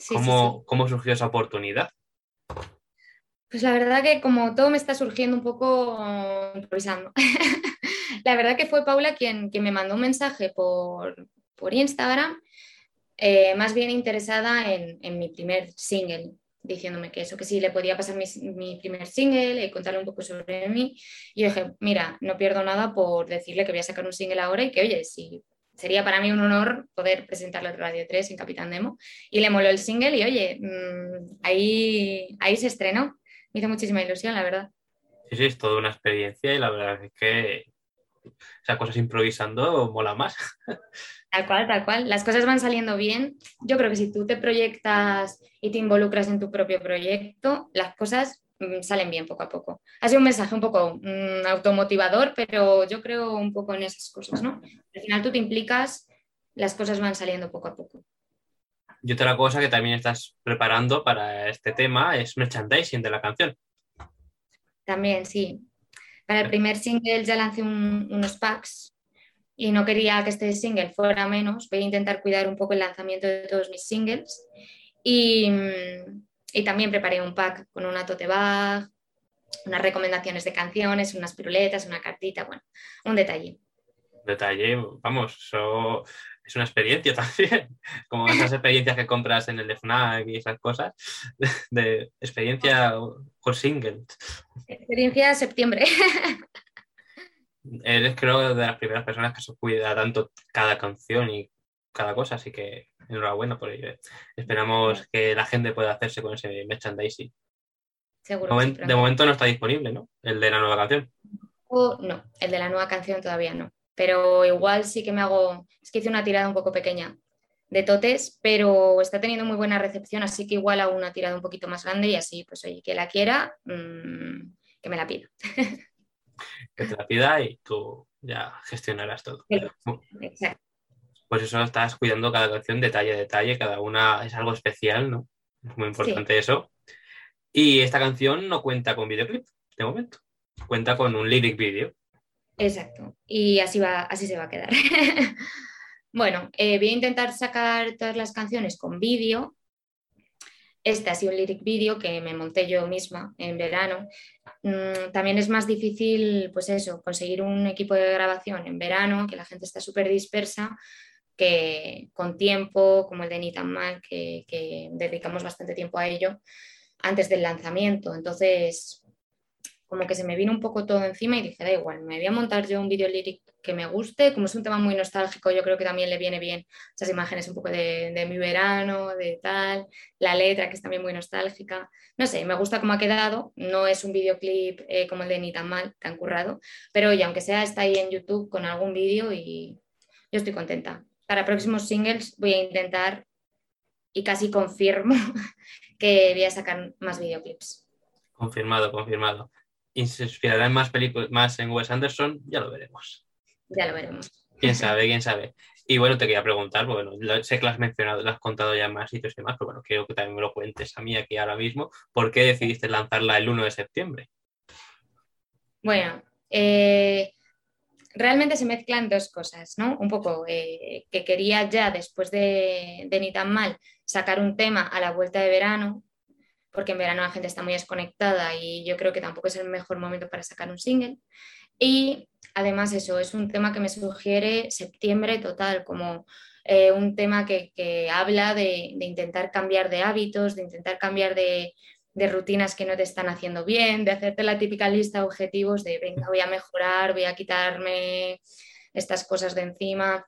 ¿Cómo, sí. cómo surgió esa oportunidad? Pues la verdad que como todo me está surgiendo un poco improvisando. <laughs> la verdad que fue Paula quien, me mandó un mensaje por, por Instagram, eh, más bien interesada en, en, mi primer single, diciéndome que eso, que sí le podía pasar mi, mi primer single y contarle un poco sobre mí. Y yo dije, mira, no pierdo nada por decirle que voy a sacar un single ahora y que, oye, si sería para mí un honor poder presentarlo en Radio 3 en Capitán Demo. Y le moló el single y oye, mmm, ahí, ahí se estrenó. Me hizo muchísima ilusión, la verdad. Sí, sí, es toda una experiencia y la verdad es que esas cosas improvisando mola más. <laughs> Tal cual, tal cual. Las cosas van saliendo bien. Yo creo que si tú te proyectas y te involucras en tu propio proyecto, las cosas mm, salen bien poco a poco. Ha sido un mensaje un poco mm, automotivador, pero yo creo un poco en esas cosas, ¿no? Al final tú te implicas, las cosas van saliendo poco a poco. Y otra cosa que también estás preparando para este tema es merchandising de la canción. También, sí. Para el primer single ya lancé un, unos packs y no quería que este single fuera menos. Voy a intentar cuidar un poco el lanzamiento de todos mis singles. Y, y también preparé un pack con una tote bag, unas recomendaciones de canciones, unas piruletas, una cartita, bueno, un detalle. Detalle, vamos, eso es una experiencia <laughs> también, como esas experiencias que compras en el FNAC y esas cosas, <laughs> de, experiencia por single. Experiencia de septiembre. <laughs> eres creo de las primeras personas que se cuida tanto cada canción y cada cosa, así que enhorabuena por ello. ¿eh? Esperamos que la gente pueda hacerse con ese merchandising. Seguro. de momento no está disponible, ¿no? El de la nueva canción. Oh, no, el de la nueva canción todavía no. Pero igual sí que me hago, es que hice una tirada un poco pequeña de totes, pero está teniendo muy buena recepción, así que igual hago una tirada un poquito más grande y así, pues oye, que la quiera, mmm, que me la pida. <laughs> que te la pida y tú ya gestionarás todo. Exacto. Pues eso estás cuidando cada canción detalle a detalle, cada una es algo especial, ¿no? Es muy importante sí. eso. Y esta canción no cuenta con videoclip de momento, cuenta con un lyric video. Exacto, y así, va, así se va a quedar. <laughs> bueno, eh, voy a intentar sacar todas las canciones con vídeo. Este ha sido un lyric video que me monté yo misma en verano. Mm, también es más difícil, pues eso, conseguir un equipo de grabación en verano, que la gente está súper dispersa, que con tiempo, como el de Nitan Mal, que, dedicamos bastante tiempo a ello antes del lanzamiento. Entonces, como que se me vino un poco todo encima y dije, da igual, me voy a montar yo un video lyric que me guste, como es un tema muy nostálgico, yo creo que también le viene bien esas imágenes un poco de, de mi verano, de tal, la letra que es también muy nostálgica, no sé, me gusta cómo ha quedado, no es un videoclip eh, como el de Ni tan mal, tan currado, pero oye, aunque sea está ahí en YouTube con algún vídeo y yo estoy contenta. Para próximos singles voy a intentar y casi confirmo <laughs> que voy a sacar más videoclips. Confirmado, confirmado y se inspirará en más películas, más en Wes Anderson, ya lo veremos. Ya lo veremos. Quién <laughs> sabe, quién sabe. Y bueno, te quería preguntar, bueno, sé que lo has mencionado, lo has contado ya en más sitios y demás, pero bueno, quiero que también me lo cuentes a mí aquí ahora mismo. ¿Por qué decidiste lanzarla el 1 de septiembre? Bueno, eh, realmente se mezclan dos cosas, ¿no? Un poco eh, que quería ya, después de, de Ni tan mal, sacar un tema a la vuelta de verano, porque en verano la gente está muy desconectada y yo creo que tampoco es el mejor momento para sacar un single. Y además eso, es un tema que me sugiere septiembre total, como eh, un tema que, que habla de, de, intentar cambiar de hábitos, de intentar cambiar de, de, rutinas que no te están haciendo bien, de hacerte la típica lista de objetivos de, venga, voy a mejorar, voy a quitarme estas cosas de encima.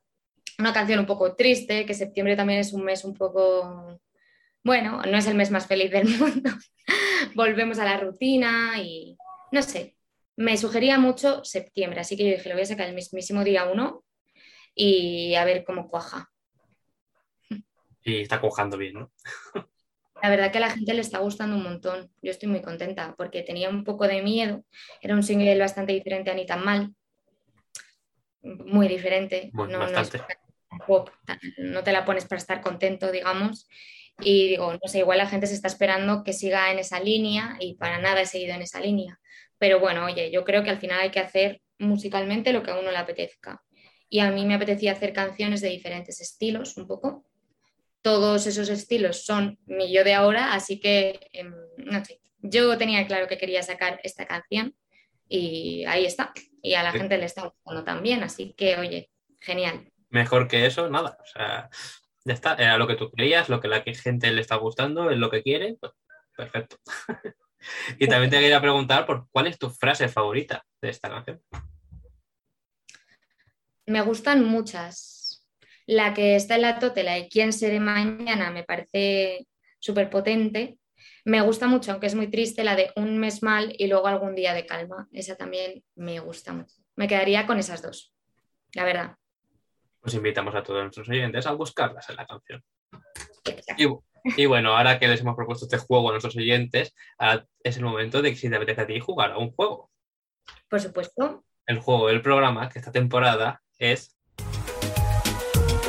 Una canción un poco triste, que septiembre también es un mes un poco bueno, no es el mes más feliz del <laughs> mundo. Volvemos a la rutina y no sé, me sugería mucho septiembre, así que yo dije, lo voy a sacar el mismísimo día uno y a ver cómo cuaja. Y está cuajando bien, ¿no? <laughs> La verdad que a la gente le está gustando un montón. Yo estoy muy contenta porque tenía un poco de miedo. Era un single bastante diferente a Ni tan mal. Muy diferente. Bueno, no, pop, no te la pones para estar contento, digamos. Y digo, no sé, igual la gente se está esperando que siga en esa línea y para nada he seguido en esa línea. Pero bueno, oye, yo creo que al final hay que hacer musicalmente lo que a uno le apetezca. Y a mí me apetecía hacer canciones de diferentes estilos, un poco. Todos esos estilos son mi yo de ahora, así que, no sé, yo tenía claro que quería sacar esta canción y ahí está. Y a la Sí. gente le está gustando también, así que oye, genial. Mejor que eso, nada. O sea, ya está. Era lo que tú querías, lo que la gente le está gustando, es lo que quiere. Pues, perfecto. <laughs> y también te quería preguntar por cuál es tu frase favorita de esta canción. Me gustan muchas. La que está en la tote, la de quién seré mañana, me parece súper potente. Me gusta mucho, aunque es muy triste, la de un mes mal y luego algún día de calma. Esa también me gusta mucho. Me quedaría con esas dos, la verdad. Pues invitamos a todos nuestros oyentes a buscarlas en la canción. Y, y bueno, ahora que les hemos propuesto este juego a nuestros oyentes, ahora es el momento de que si te apetece a ti jugar a un juego. Por supuesto. El juego del programa, que esta temporada es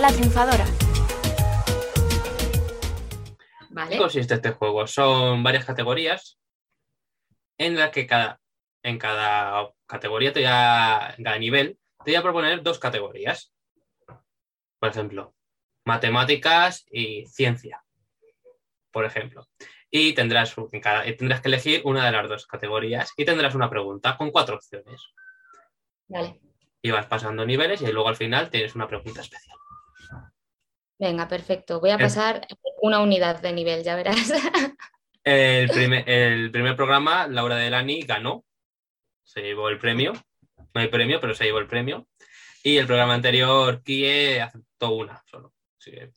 La triunfadora. Vale. ¿Qué consiste este juego? Son varias categorías en las que cada, en cada categoría, te voy a, en cada nivel, te voy a proponer dos categorías. Por ejemplo, matemáticas y ciencia. Por ejemplo. Y tendrás, un- en cada- y tendrás que elegir una de las dos categorías y tendrás una pregunta con cuatro opciones. Vale. Y vas pasando niveles y luego al final tienes una pregunta especial. Venga, perfecto. Voy a Eh. pasar una unidad de nivel, ya verás. <laughs> El primer, el primer programa, Laura Delani ganó, se llevó el premio. No hay premio, pero se llevó el premio. Y el programa anterior, Kie aceptó una solo. Que,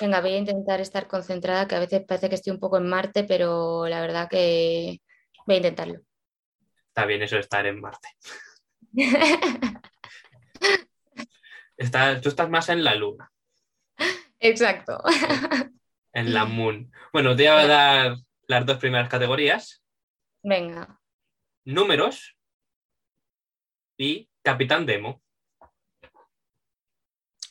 Venga, voy a intentar estar concentrada, que a veces parece que estoy un poco en Marte, pero la verdad que voy a intentarlo. está bien eso de estar en Marte. <laughs> Está- tú estás más en la Luna, Exacto. <laughs> en la Moon. Bueno, te voy a dar las dos primeras categorías: Venga, números y Capitán Demo.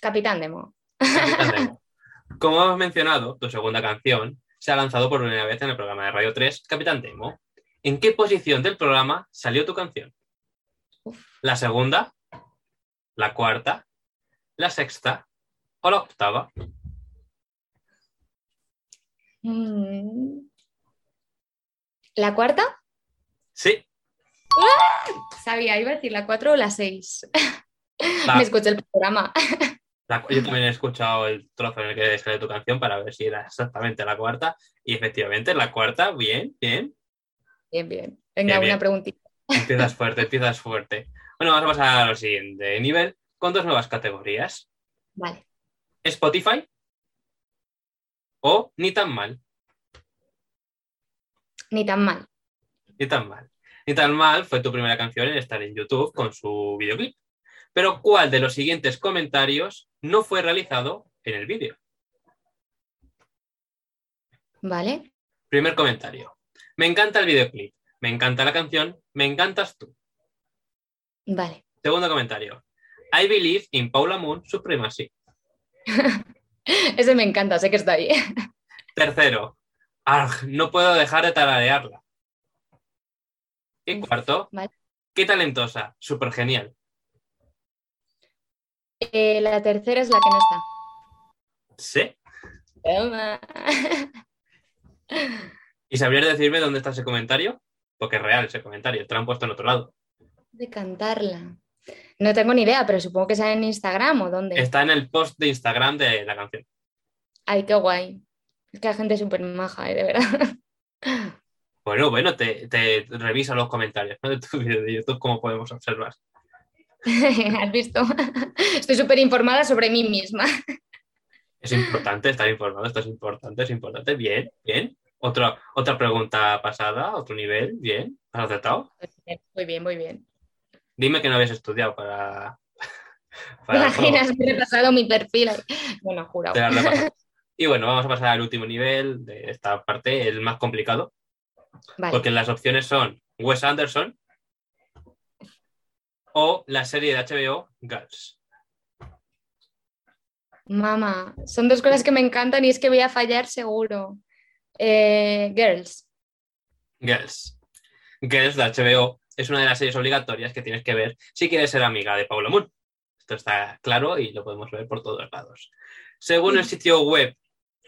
Capitán Demo. Capitán Demo. <laughs> Como hemos mencionado, tu segunda canción se ha lanzado por primera vez en el programa de Radio 3, Capitán Demo. ¿En qué posición del programa salió tu canción? ¿La segunda? ¿La cuarta? ¿La sexta? ¿O la octava? Mm. ¿La cuarta? Sí. Sabía, iba a decir la cuatro o la seis. La- <laughs> Me escuché el programa. <laughs> la- yo también he escuchado el trozo en el que sale tu canción para ver si era exactamente la cuarta. Y efectivamente, la cuarta, bien, bien. Bien, bien. Venga, Bien, bien. una preguntita. Empiezas fuerte, empiezas fuerte. Bueno, vamos a pasar al siguiente nivel con dos nuevas categorías. Vale. Spotify o Ni tan mal, Ni tan mal. ni tan mal. Ni tan mal fue tu primera canción en estar en YouTube con su videoclip. Pero ¿cuál de los siguientes comentarios no fue realizado en el vídeo? Vale. Primer comentario. Me encanta el videoclip, me encanta la canción, me encantas tú. Vale. Segundo comentario. I believe in Paula Moon Supremacy. <laughs> <laughs> Ese me encanta, sé que está ahí. <laughs> Tercero. Arg, no puedo dejar de tararearla. Y cuarto. Vale. Qué talentosa, súper genial. Eh, la tercera es la que no está. Sí. Toma. <laughs> ¿Y sabrías decirme dónde está ese comentario? Porque es real ese comentario, te lo han puesto en otro lado. De cantarla. No tengo ni idea, pero supongo que sale en Instagram o dónde. Está en el post de Instagram de la canción. Ay, qué guay. Es que la gente es súper maja, ¿eh? de verdad. <laughs> Bueno, bueno, te, te revisa los comentarios ¿no? de tu vídeo de YouTube, como podemos observar. <laughs> ¿Has visto? Estoy súper informada sobre mí misma. Es importante estar informado, esto es importante, es importante. Bien, bien. Otra, otra pregunta pasada, otro nivel, bien. ¿Has acertado? Muy bien, muy bien. Dime que no habías estudiado para. ¿Te <laughs> para imaginas? Me he repasado mi perfil. Bueno, jurado. <laughs> Y bueno, vamos a pasar al último nivel de esta parte, el más complicado, Vale. porque las opciones son Wes Anderson o la serie de HBO Girls. Mamá, son dos cosas que me encantan y es que voy a fallar seguro. Eh, girls. Girls. Girls de HBO es una de las series obligatorias que tienes que ver si quieres ser amiga de Paula Moon. Esto está claro y lo podemos ver por todos lados. Según el sitio web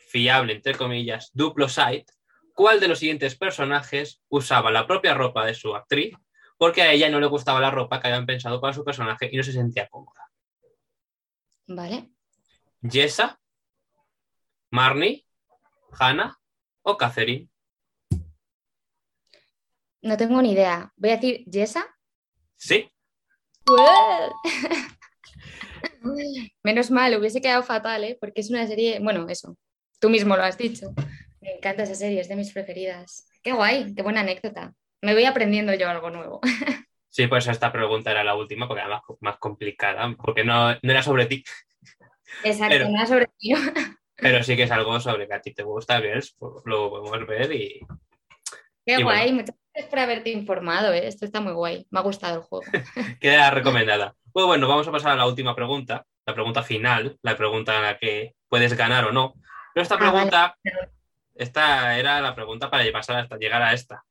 fiable, entre comillas, Duplo Site, ¿cuál de los siguientes personajes usaba la propia ropa de su actriz porque a ella no le gustaba la ropa que habían pensado para su personaje y no se sentía cómoda? Vale. ¿Jessa, Marnie, Hannah o Catherine? No tengo ni idea. Voy a decir Jessa. Sí, <laughs> Menos mal, hubiese quedado fatal, ¿eh? porque es una serie, bueno, eso, tú mismo lo has dicho. Me encanta esa serie, es de mis preferidas. Qué guay, qué buena anécdota. Me voy aprendiendo yo algo nuevo. <laughs> sí, pues esta pregunta era la última porque era más, más complicada, porque no, no era sobre ti. Exacto, Pero- no era sobre ti. <laughs> Pero sí que es algo sobre que a ti te gusta, Girls, pues lo podemos ver y Qué Y guay, muchas gracias por haberte informado, ¿eh? esto está muy guay. Me ha gustado el juego. <laughs> queda recomendada. Pues bueno, vamos a pasar a la última pregunta, la pregunta final, la pregunta en la que puedes ganar o no. Pero esta Ah, vale. pregunta, esta era la pregunta para pasar hasta llegar a esta.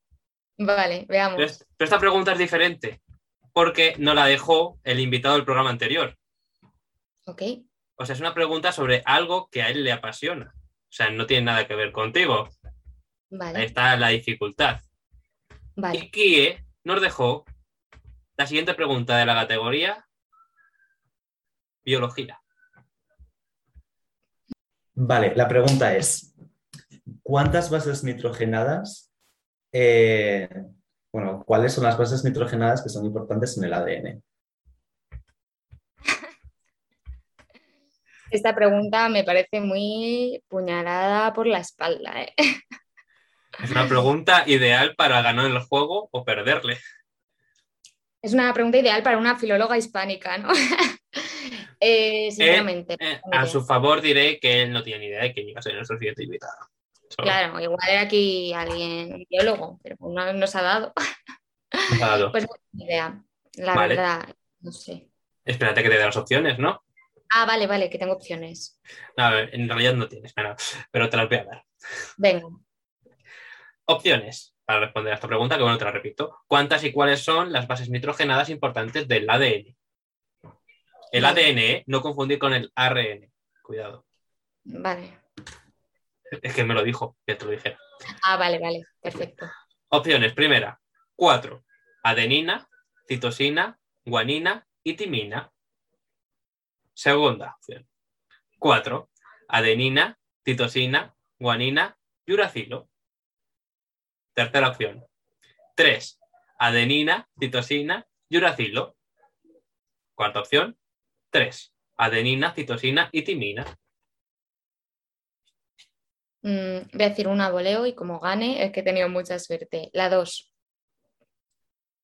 Vale, veamos. Pero, es- pero esta pregunta es diferente, porque no la dejó el invitado del programa anterior. Ok, O sea, es una pregunta sobre algo que a él le apasiona. O sea, no tiene nada que ver contigo. Ahí vale, está la dificultad. Vale. Y Kie nos dejó la siguiente pregunta de la categoría biología. Vale, la pregunta es, ¿cuántas bases nitrogenadas, eh, bueno, cuáles son las bases nitrogenadas que son importantes en el ADN? Esta pregunta me parece muy puñalada por la espalda. ¿eh? <laughs> Es una pregunta ideal para ganar el juego o perderle. Es una pregunta ideal para una filóloga hispánica, ¿no? <laughs> Eh, sinceramente. Eh, no tengo a su favor diré que él no tiene ni idea de quién iba a ser nuestro siguiente invitado. Claro, igual era aquí alguien biólogo, pero no nos ha dado. nos ha dado. <laughs> Pues no tengo ni idea, la Vale. verdad, no sé. Espérate que te dé las opciones, ¿no? Ah, vale, vale, que tengo opciones. En realidad no tienes, pero, pero te las voy a dar. Venga, Opciones para responder a esta pregunta, que bueno, te la repito. ¿Cuántas y cuáles son las bases nitrogenadas importantes del ADN? El. ADN, ¿eh? no confundir con el ARN. Cuidado. vale. Es que me lo dijo, que te lo dijera. Ah, vale, vale, perfecto. Opciones. Primera, 4. Adenina, citosina, guanina y timina. Segunda opción. 4. Adenina, citosina, guanina y uracilo. Tercera opción. 3. Adenina, citosina y uracilo. Cuarta opción. 3. Adenina, citosina y timina. Mm, voy a decir una voleo y como gane es que he tenido mucha suerte. La 2.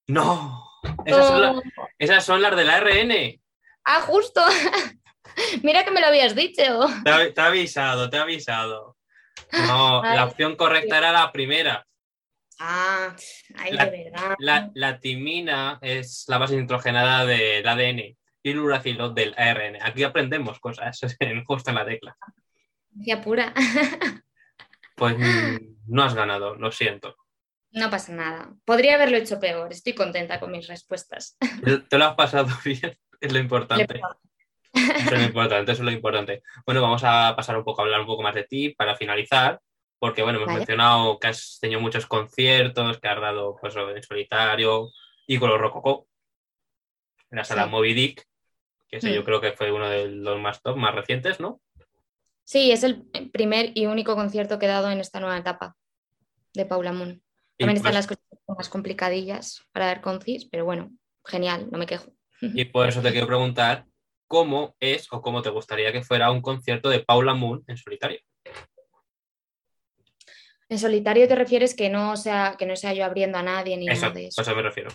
¡No! Esas son, la- esas son las del ARN. Ah, justo. <laughs> Mira que me lo habías dicho. Te ha, te ha avisado, te ha avisado. No, <laughs> Ay. la opción correcta era la primera. Ah, ay, La- de verdad. La, la timina es la base nitrogenada del ADN y el uracilo del ARN. Aquí aprendemos cosas <laughs> en- justo en la tecla. Ciencia pura. <laughs> Pues mm, no has ganado, lo siento. No pasa nada. Podría haberlo hecho peor. Estoy contenta con mis respuestas. <laughs> Te te lo has pasado bien, es lo importante. Eso es lo importante, eso es lo importante. Bueno, vamos a pasar un poco a hablar un poco más de ti para finalizar, porque bueno, hemos Vale. mencionado que has tenido muchos conciertos, que has dado pues en solitario y con los Rococó, en la sala Sí. Moby Dick, que ese Mm. yo creo que fue uno de los más top, más recientes, ¿no? Sí, es el primer y único concierto que he dado en esta nueva etapa de Paula Moon. También están pues- las cosas más complicadillas para dar concis, pero bueno, genial, no me quejo. Y <laughs> por eso te quiero preguntar cómo es o cómo te gustaría que fuera un concierto de Paula Moon en solitario. En solitario te refieres que no sea, que no sea yo abriendo a nadie ni Eso, nada de a eso. eso me refiero.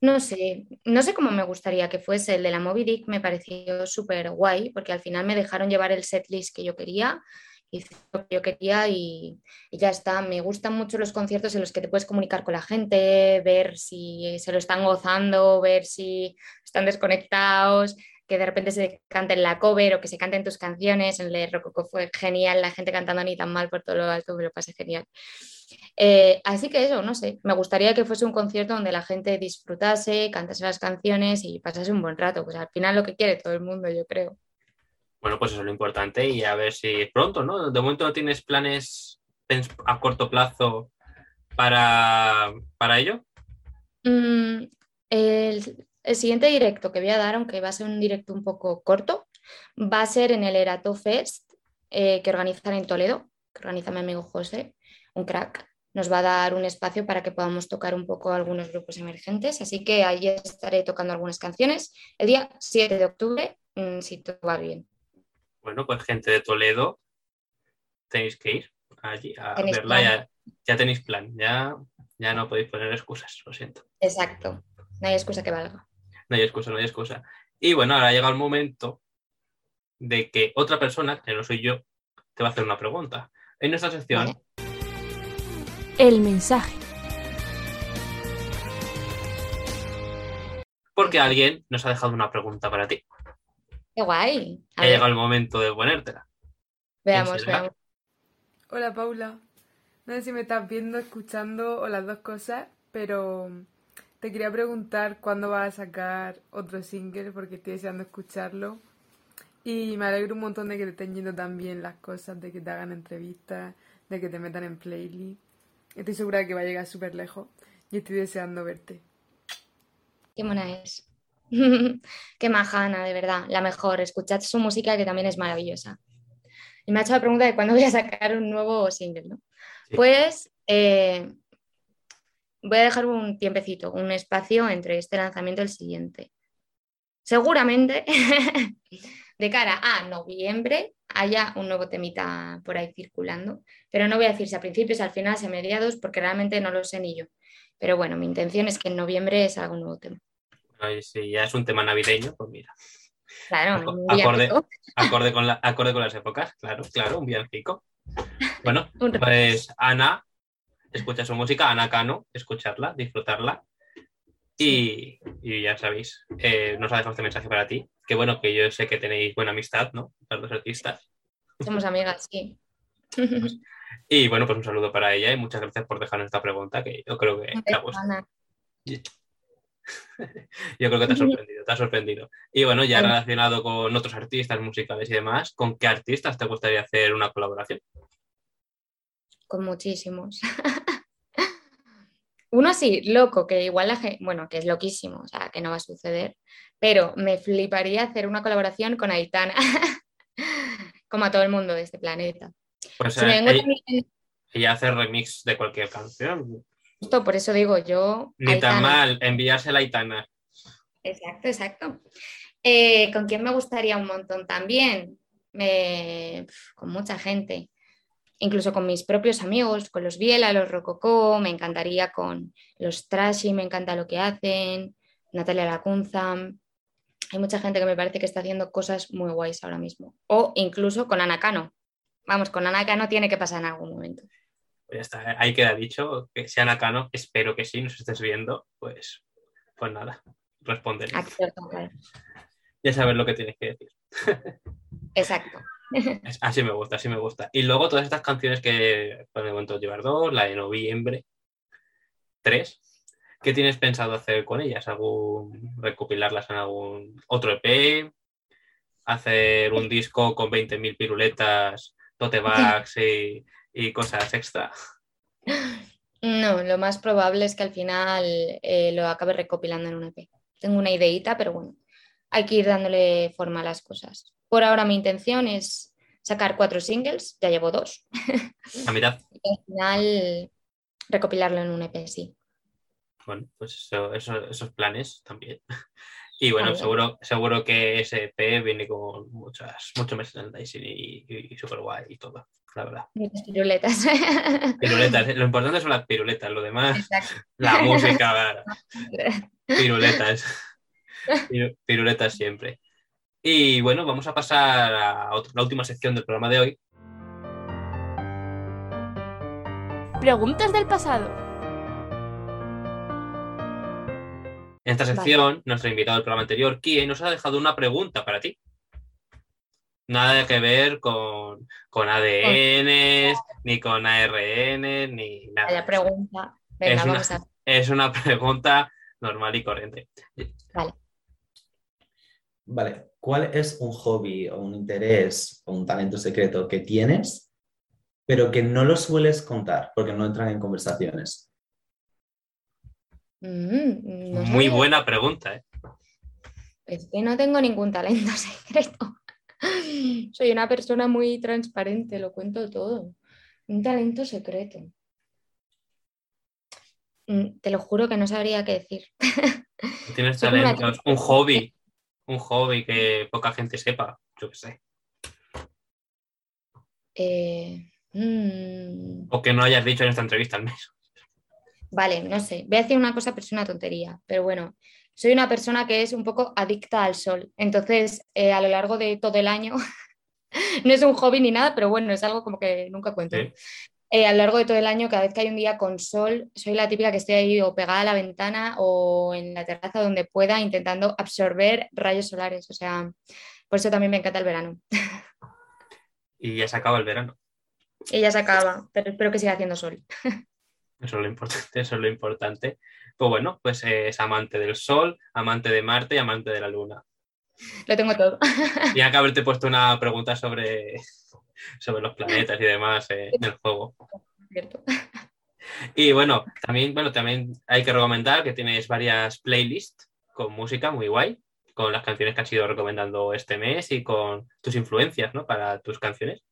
No sé, no sé cómo me gustaría que fuese. El de la Moby Dick me pareció súper guay porque al final me dejaron llevar el setlist que yo quería, hice lo que yo quería y, y ya está. Me gustan mucho los conciertos en los que te puedes comunicar con la gente, ver si se lo están gozando, ver si están desconectados, que de repente se canten la cover o que se canten tus canciones. En el Rococo fue genial, la gente cantando ni tan mal por todo lo alto, me lo pasé genial. Eh, así que eso, no sé, me gustaría que fuese un concierto donde la gente disfrutase, cantase las canciones y pasase un buen rato, pues al final lo que quiere todo el mundo, yo creo. Bueno, pues eso es lo importante y a ver si pronto, ¿no? De momento no tienes planes a corto plazo para, para ello? Mm, el, el siguiente directo que voy a dar, aunque va a ser un directo un poco corto, va a ser en el Erato Fest eh, que organizan en Toledo, que organiza mi amigo José, un crack. Nos va a dar un espacio para que podamos tocar un poco algunos grupos emergentes, así que ahí estaré tocando algunas canciones el día 7 de octubre, mm, si todo va bien. Bueno, pues gente de Toledo, tenéis que ir allí a Tenéis verla. Ya, ya tenéis plan, ya, ya no podéis poner excusas, lo siento. Exacto, no hay excusa que valga. No hay excusa, no hay excusa. Y bueno, ahora llega el momento de que otra persona, que no soy yo, te va a hacer una pregunta. En nuestra sección. El mensaje. porque alguien nos ha dejado una pregunta para ti. Qué guay. Ha llegado el momento de ponértela. veamos, veamos. Hola Paula, no sé si me estás viendo, escuchando o las dos cosas, pero te quería preguntar cuándo vas a sacar otro single porque estoy deseando escucharlo y me alegro un montón de que te estén yendo tan bien las cosas, de que te hagan entrevistas, de que te metan en playlist. Estoy segura de que va a llegar súper lejos y estoy deseando verte. Qué mona es. <laughs> Qué majana, de verdad. La mejor. Escuchad su música que también es maravillosa. Y me ha hecho la pregunta de cuándo voy a sacar un nuevo single, ¿no? Sí. Pues eh, voy a dejar un tiempecito, un espacio entre este lanzamiento y el siguiente. Seguramente <laughs> de cara a noviembre haya un nuevo temita por ahí circulando, pero no voy a decir si a principios, al final, si a mediados, porque realmente no lo sé ni yo. Pero bueno, mi intención es que en noviembre salga un nuevo tema. Bueno, y si ya es un tema navideño, pues mira, Claro, un acorde. acorde con, la, acorde con las épocas, claro, claro, un villancico. <laughs> Bueno, pues Ana, escucha su música, Ana Cano, escucharla, disfrutarla. Y, y ya sabéis, eh, nos ha dejado este mensaje para ti. Que bueno, que yo sé que tenéis buena amistad, ¿no? Las dos artistas. Somos amigas, sí. Y bueno, pues un saludo para ella y muchas gracias por dejarnos esta pregunta que yo creo que <laughs> Yo creo que te ha <laughs> sorprendido, te ha sorprendido. Y bueno, ya relacionado con otros artistas musicales y demás, ¿con qué artistas te gustaría hacer una colaboración? Con muchísimos. <laughs> Uno sí, loco, que igual la gente, bueno, que es loquísimo, o sea, que no va a suceder, pero me fliparía hacer una colaboración con Aitana, <laughs> como a todo el mundo de este planeta. Pues Si eh, vengo ella, también- ella hace remix de cualquier canción. justo por eso digo yo. Ni tan mal, enviársela a Aitana. Exacto, exacto. Eh, ¿Con quién me gustaría un montón también? Me- pf, con mucha gente, incluso con mis propios amigos, con los Biela, los Rococó, me encantaría con los Trashy, me encanta lo que hacen, Natalia Lacunza. Hay mucha gente que me parece que está haciendo cosas muy guays ahora mismo. O incluso con Anacano. Vamos, con Anacano tiene que pasar en algún momento. Pues ya está, ahí queda dicho. Que sea Nakano, espero que sí, nos estés viendo. Pues, pues nada, responder. Ya sabes lo que tienes que decir. <laughs> Exacto. <laughs> Así me gusta, así me gusta. Y luego todas estas canciones que por el momento llevar dos, la de noviembre, tres. ¿Qué tienes pensado hacer con ellas? ¿Algún recopilarlas en algún otro EP? ¿Hacer un disco con 20.000 piruletas, tote <laughs> bags y, y cosas extra? No, lo más probable es que al final eh, lo acabe recopilando en un EP. Tengo una ideita, pero bueno, hay que ir dándole forma a las cosas. Por ahora mi intención es sacar cuatro singles, ya llevo dos, A mitad. <laughs> y al final recopilarlo en un EP, sí. Bueno, pues eso- eso- esos planes también. Y bueno, seguro, seguro que ese EP viene con muchas, mucho merchandising y, y, y super guay y todo, la verdad. Muchas piruletas. <laughs> Piruletas, lo importante son las piruletas, lo demás, Exacto. la música, <laughs> piruletas. Piru- Piruletas siempre. Y bueno, vamos a pasar a otra- la última sección del programa de hoy. Preguntas del pasado. En esta Vale. sección, nuestro invitado del programa anterior, Kie, nos ha dejado una pregunta para ti. Nada que ver con, con ADN, ni con ARN, ni nada. Vaya pregunta. Venga, Es una- vamos a... <laughs> Es una pregunta normal y corriente. Vale, ¿cuál es un hobby o un interés o un talento secreto que tienes, pero que no lo sueles contar porque no entran en conversaciones. Mm, no Muy buena pregunta, ¿eh? Es que no tengo ningún talento <laughs> secreto. Soy una persona muy transparente, lo cuento todo. Un talento secreto. Mm, Te lo juro que no sabría qué decir. No Tienes <laughs> talentos, un hobby, un hobby que poca gente sepa, yo qué sé. Eh, mm, O que no hayas dicho en esta entrevista al menos. Vale, no sé. Voy a decir una cosa, pero es una tontería. Pero bueno, soy una persona que es un poco adicta al sol. Entonces, eh, a lo largo de todo el año, <laughs> no es un hobby ni nada, pero bueno, es algo como que nunca cuento. Sí. Eh, a lo largo de todo el año, cada vez que hay un día con sol, soy la típica que estoy ahí o pegada a la ventana o en la terraza donde pueda, intentando absorber rayos solares. O sea, por eso también me encanta el verano. Y ya se acaba el verano. Y ya se acaba, pero espero que siga haciendo sol. Eso es lo importante, eso es lo importante. Pues bueno, pues eh, es amante del sol, amante de Marte y amante de la Luna. Lo tengo todo. Tenía que haberte puesto una pregunta sobre, sobre los planetas y demás eh, en el juego. Cierto. Y bueno, también, bueno, también hay que recomendar que tienes varias playlists con música muy guay, con las canciones que has ido recomendando este mes y con tus influencias, ¿no? Para tus canciones,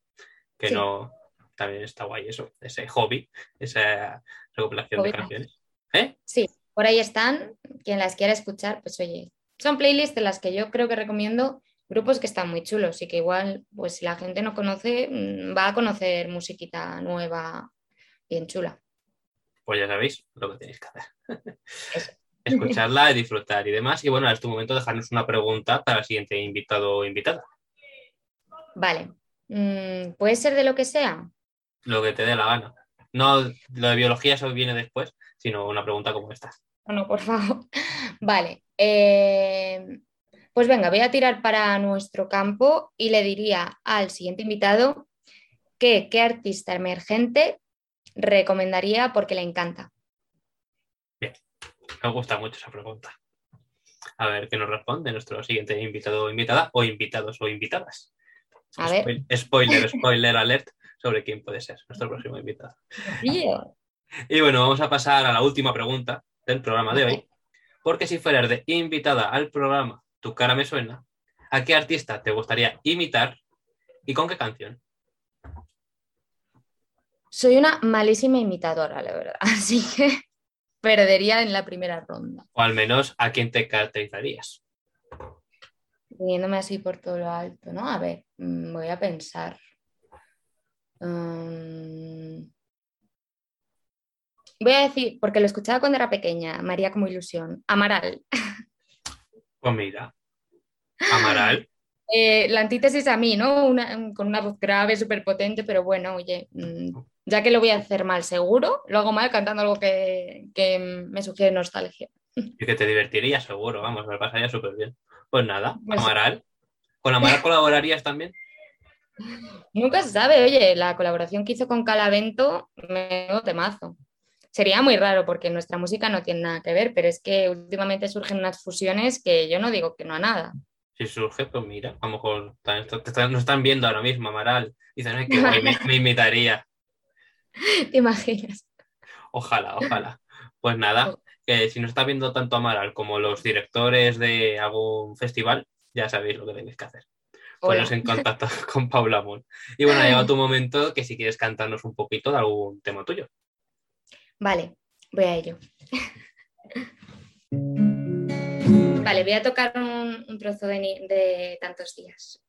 que Sí. no, también está guay eso, ese hobby, esa recopilación de canciones. ¿Eh? Sí, por ahí están. Quien las quiera escuchar, pues oye, son playlists de las que yo creo que recomiendo grupos que están muy chulos y que igual, pues si la gente no conoce, mm, va a conocer musiquita nueva, bien chula. Pues ya sabéis lo que tenéis que hacer. Eso. <laughs> Escucharla y disfrutar y demás. Y bueno, ahora es tu momento de dejarnos una pregunta para el siguiente invitado o invitada. Vale. Mm, ¿Puede ser de lo que sea? Lo que te dé la gana. No lo de biología, eso viene después, sino una pregunta como esta. No, por favor. <laughs> Vale. eh, pues venga, voy a tirar para nuestro campo y le diría al siguiente invitado que qué artista emergente recomendaría porque le encanta. Me gusta mucho esa pregunta. A ver qué nos responde nuestro siguiente invitado o invitada, o invitados o invitadas. A ver. Spoil- Spoiler, spoiler alert sobre quién puede ser nuestro próximo invitado. Tío. Y bueno, vamos a pasar a la última pregunta del programa de hoy. Porque si fueras de invitada al programa Tu cara me suena, ¿a qué artista te gustaría imitar y con qué canción? Soy una malísima imitadora, la verdad, <laughs> así que perdería en la primera ronda, O al menos a quién te caracterizarías. viniéndome así por todo lo alto, ¿no? A ver, mm, voy a pensar. Mm, voy a decir, porque lo escuchaba cuando era pequeña, María como ilusión, Amaral. <laughs> Pues mira, Amaral, Eh, la antítesis a mí, ¿no? Una- con una voz grave, súper potente, pero bueno, oye, mm, ya que lo voy a hacer mal seguro, lo hago mal cantando algo que, que me sugiere nostalgia. y que te divertiría seguro, vamos, me pasaría súper bien. Pues nada, Pues- Amaral. ¿Con Amaral <laughs> colaborarías también? Nunca se sabe, oye, la colaboración que hizo con Calavento, me temazo. Sería muy raro porque nuestra música no tiene nada que ver, pero es que últimamente surgen unas fusiones que yo no digo que no a nada. Si surge, pues mira, a lo mejor nos están viendo ahora mismo, Amaral. Dicen, guay, me, me <laughs> imitaría. ¿Te imaginas? Ojalá, ojalá. Pues nada, que si nos está viendo tanto Amaral como los directores de algún festival, ya sabéis lo que tenéis que hacer. Poneros en contacto <laughs> con Paula Moon. Y bueno, ha llegado tu <laughs> momento que si quieres cantarnos un poquito de algún tema tuyo. Vale, voy a ello. <laughs> Vale, voy a tocar un, trozo de, de tantos días.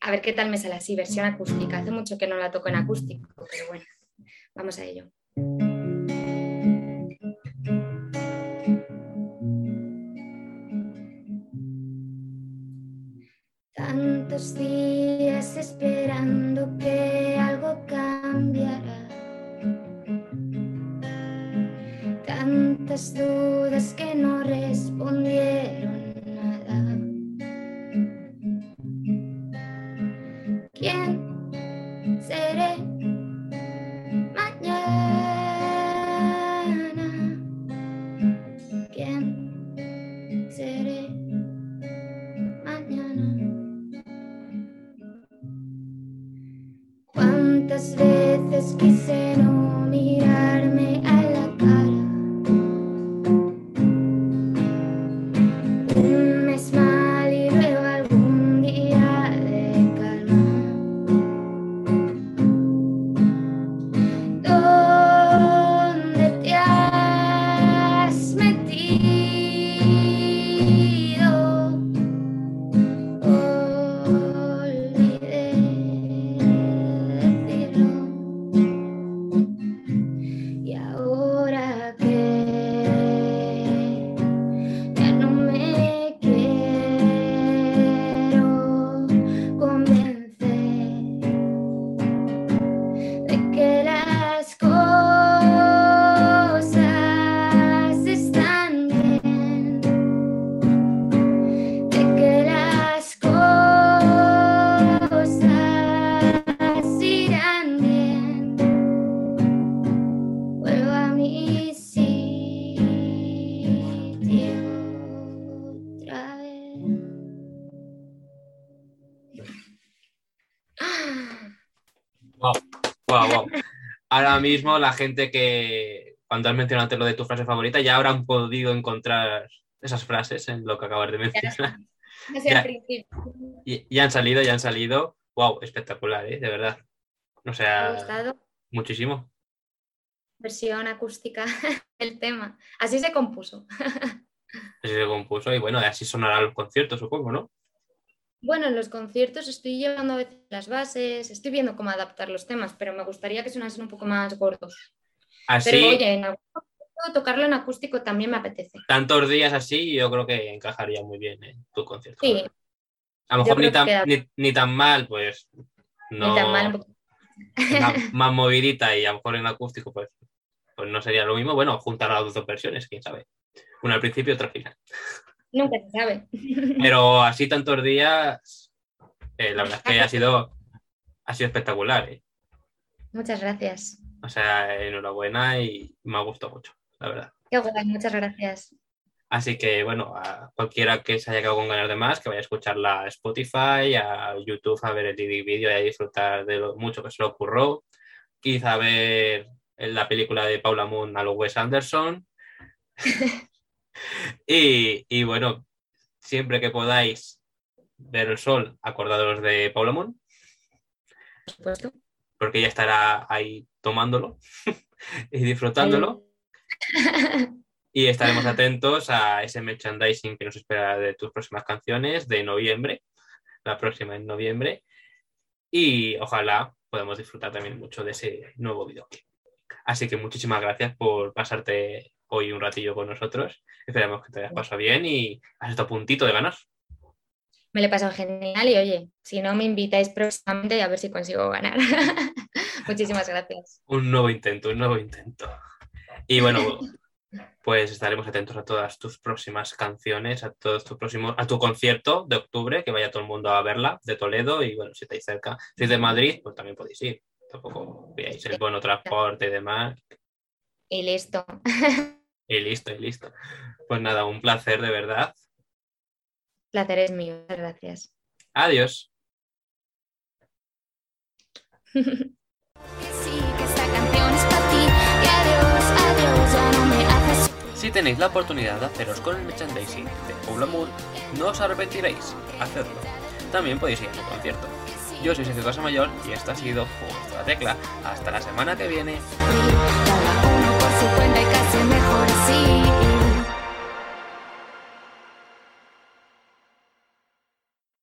A ver qué tal me sale así, versión acústica. Hace mucho que no la toco en acústico, pero bueno, vamos a ello. Tantos días esperando que Tantas mismo la gente que, cuando has mencionado antes lo de tu frase favorita, ya habrán podido encontrar esas frases en lo que acabas de mencionar. Ya. principio. Y, ya han salido, ya han salido. Wow, espectacular, ¿eh? De verdad. O Me ha sea, gustado. muchísimo. Versión acústica <laughs> del tema. Así se compuso. <laughs> Así se compuso y bueno, así sonará los conciertos, supongo, ¿no? Bueno, en los conciertos estoy llevando a veces las bases, estoy viendo cómo adaptar los temas, pero me gustaría que sonasen un poco más gordos. Así, Pero oye, en algún momento tocarlo en acústico también me apetece. tantos días así, yo creo que encajaría muy bien en tu concierto. Sí, A lo mejor ni que tan, ni, ni tan mal, pues no. ni tan mal. un poco- más, <laughs> más movidita y a lo mejor en acústico, pues, pues no sería lo mismo. Bueno, juntar las dos versiones, quién sabe. Una al principio y otra al final. Nunca se sabe. Pero así tantos días, eh, la verdad es que ha sido, ha sido espectacular. ¿eh? Muchas gracias. O sea, enhorabuena y me ha gustado mucho, la verdad. Qué guay, muchas gracias. Así que, bueno, a cualquiera que se haya quedado con ganas de más, que vaya a escucharla a Spotify, a YouTube, a ver el vídeo y a disfrutar de lo mucho que se le ocurrió. Quizá ver la película de Paula Moon a lo Wes Anderson. <laughs> <laughs> y, y, bueno, siempre que podáis ver el sol, acordaros de Paula Moon, Por supuesto. porque ella estará ahí tomándolo <laughs> y disfrutándolo. Y estaremos atentos a ese merchandising que nos espera de tus próximas canciones de noviembre, la próxima en noviembre. Y ojalá podamos disfrutar también mucho de ese nuevo videoclip. Así que muchísimas gracias por pasarte hoy un ratillo con nosotros. Esperamos que te hayas pasado bien y has estado a puntito de ganar. Me lo he pasado genial y oye, si no me invitáis próximamente a ver si consigo ganar. <laughs> Muchísimas gracias. Un nuevo intento, un nuevo intento. Y bueno, <laughs> pues estaremos atentos a todas tus próximas canciones, a todos tus próximos, a tu concierto de octubre, que vaya todo el mundo a verla, de Toledo, y bueno, si estáis cerca, si es de Madrid, pues también podéis ir. Tampoco veáis el bono transporte y demás. Y listo. <laughs> Y listo, y listo. Pues nada, un placer de verdad. Placer es mío. Muchas gracias. Adiós. <laughs> Que sí, que esta canción es para ti. Y adiós, adiós, ya no me haces. Si tenéis la oportunidad de haceros con el merchandising de Paula Moon, no os arrepentiréis. Hacedlo. También podéis ir a su concierto. Yo soy Sergio Casamayor y esta ha sido Justo la Tecla. Hasta la semana que viene. Cada uno por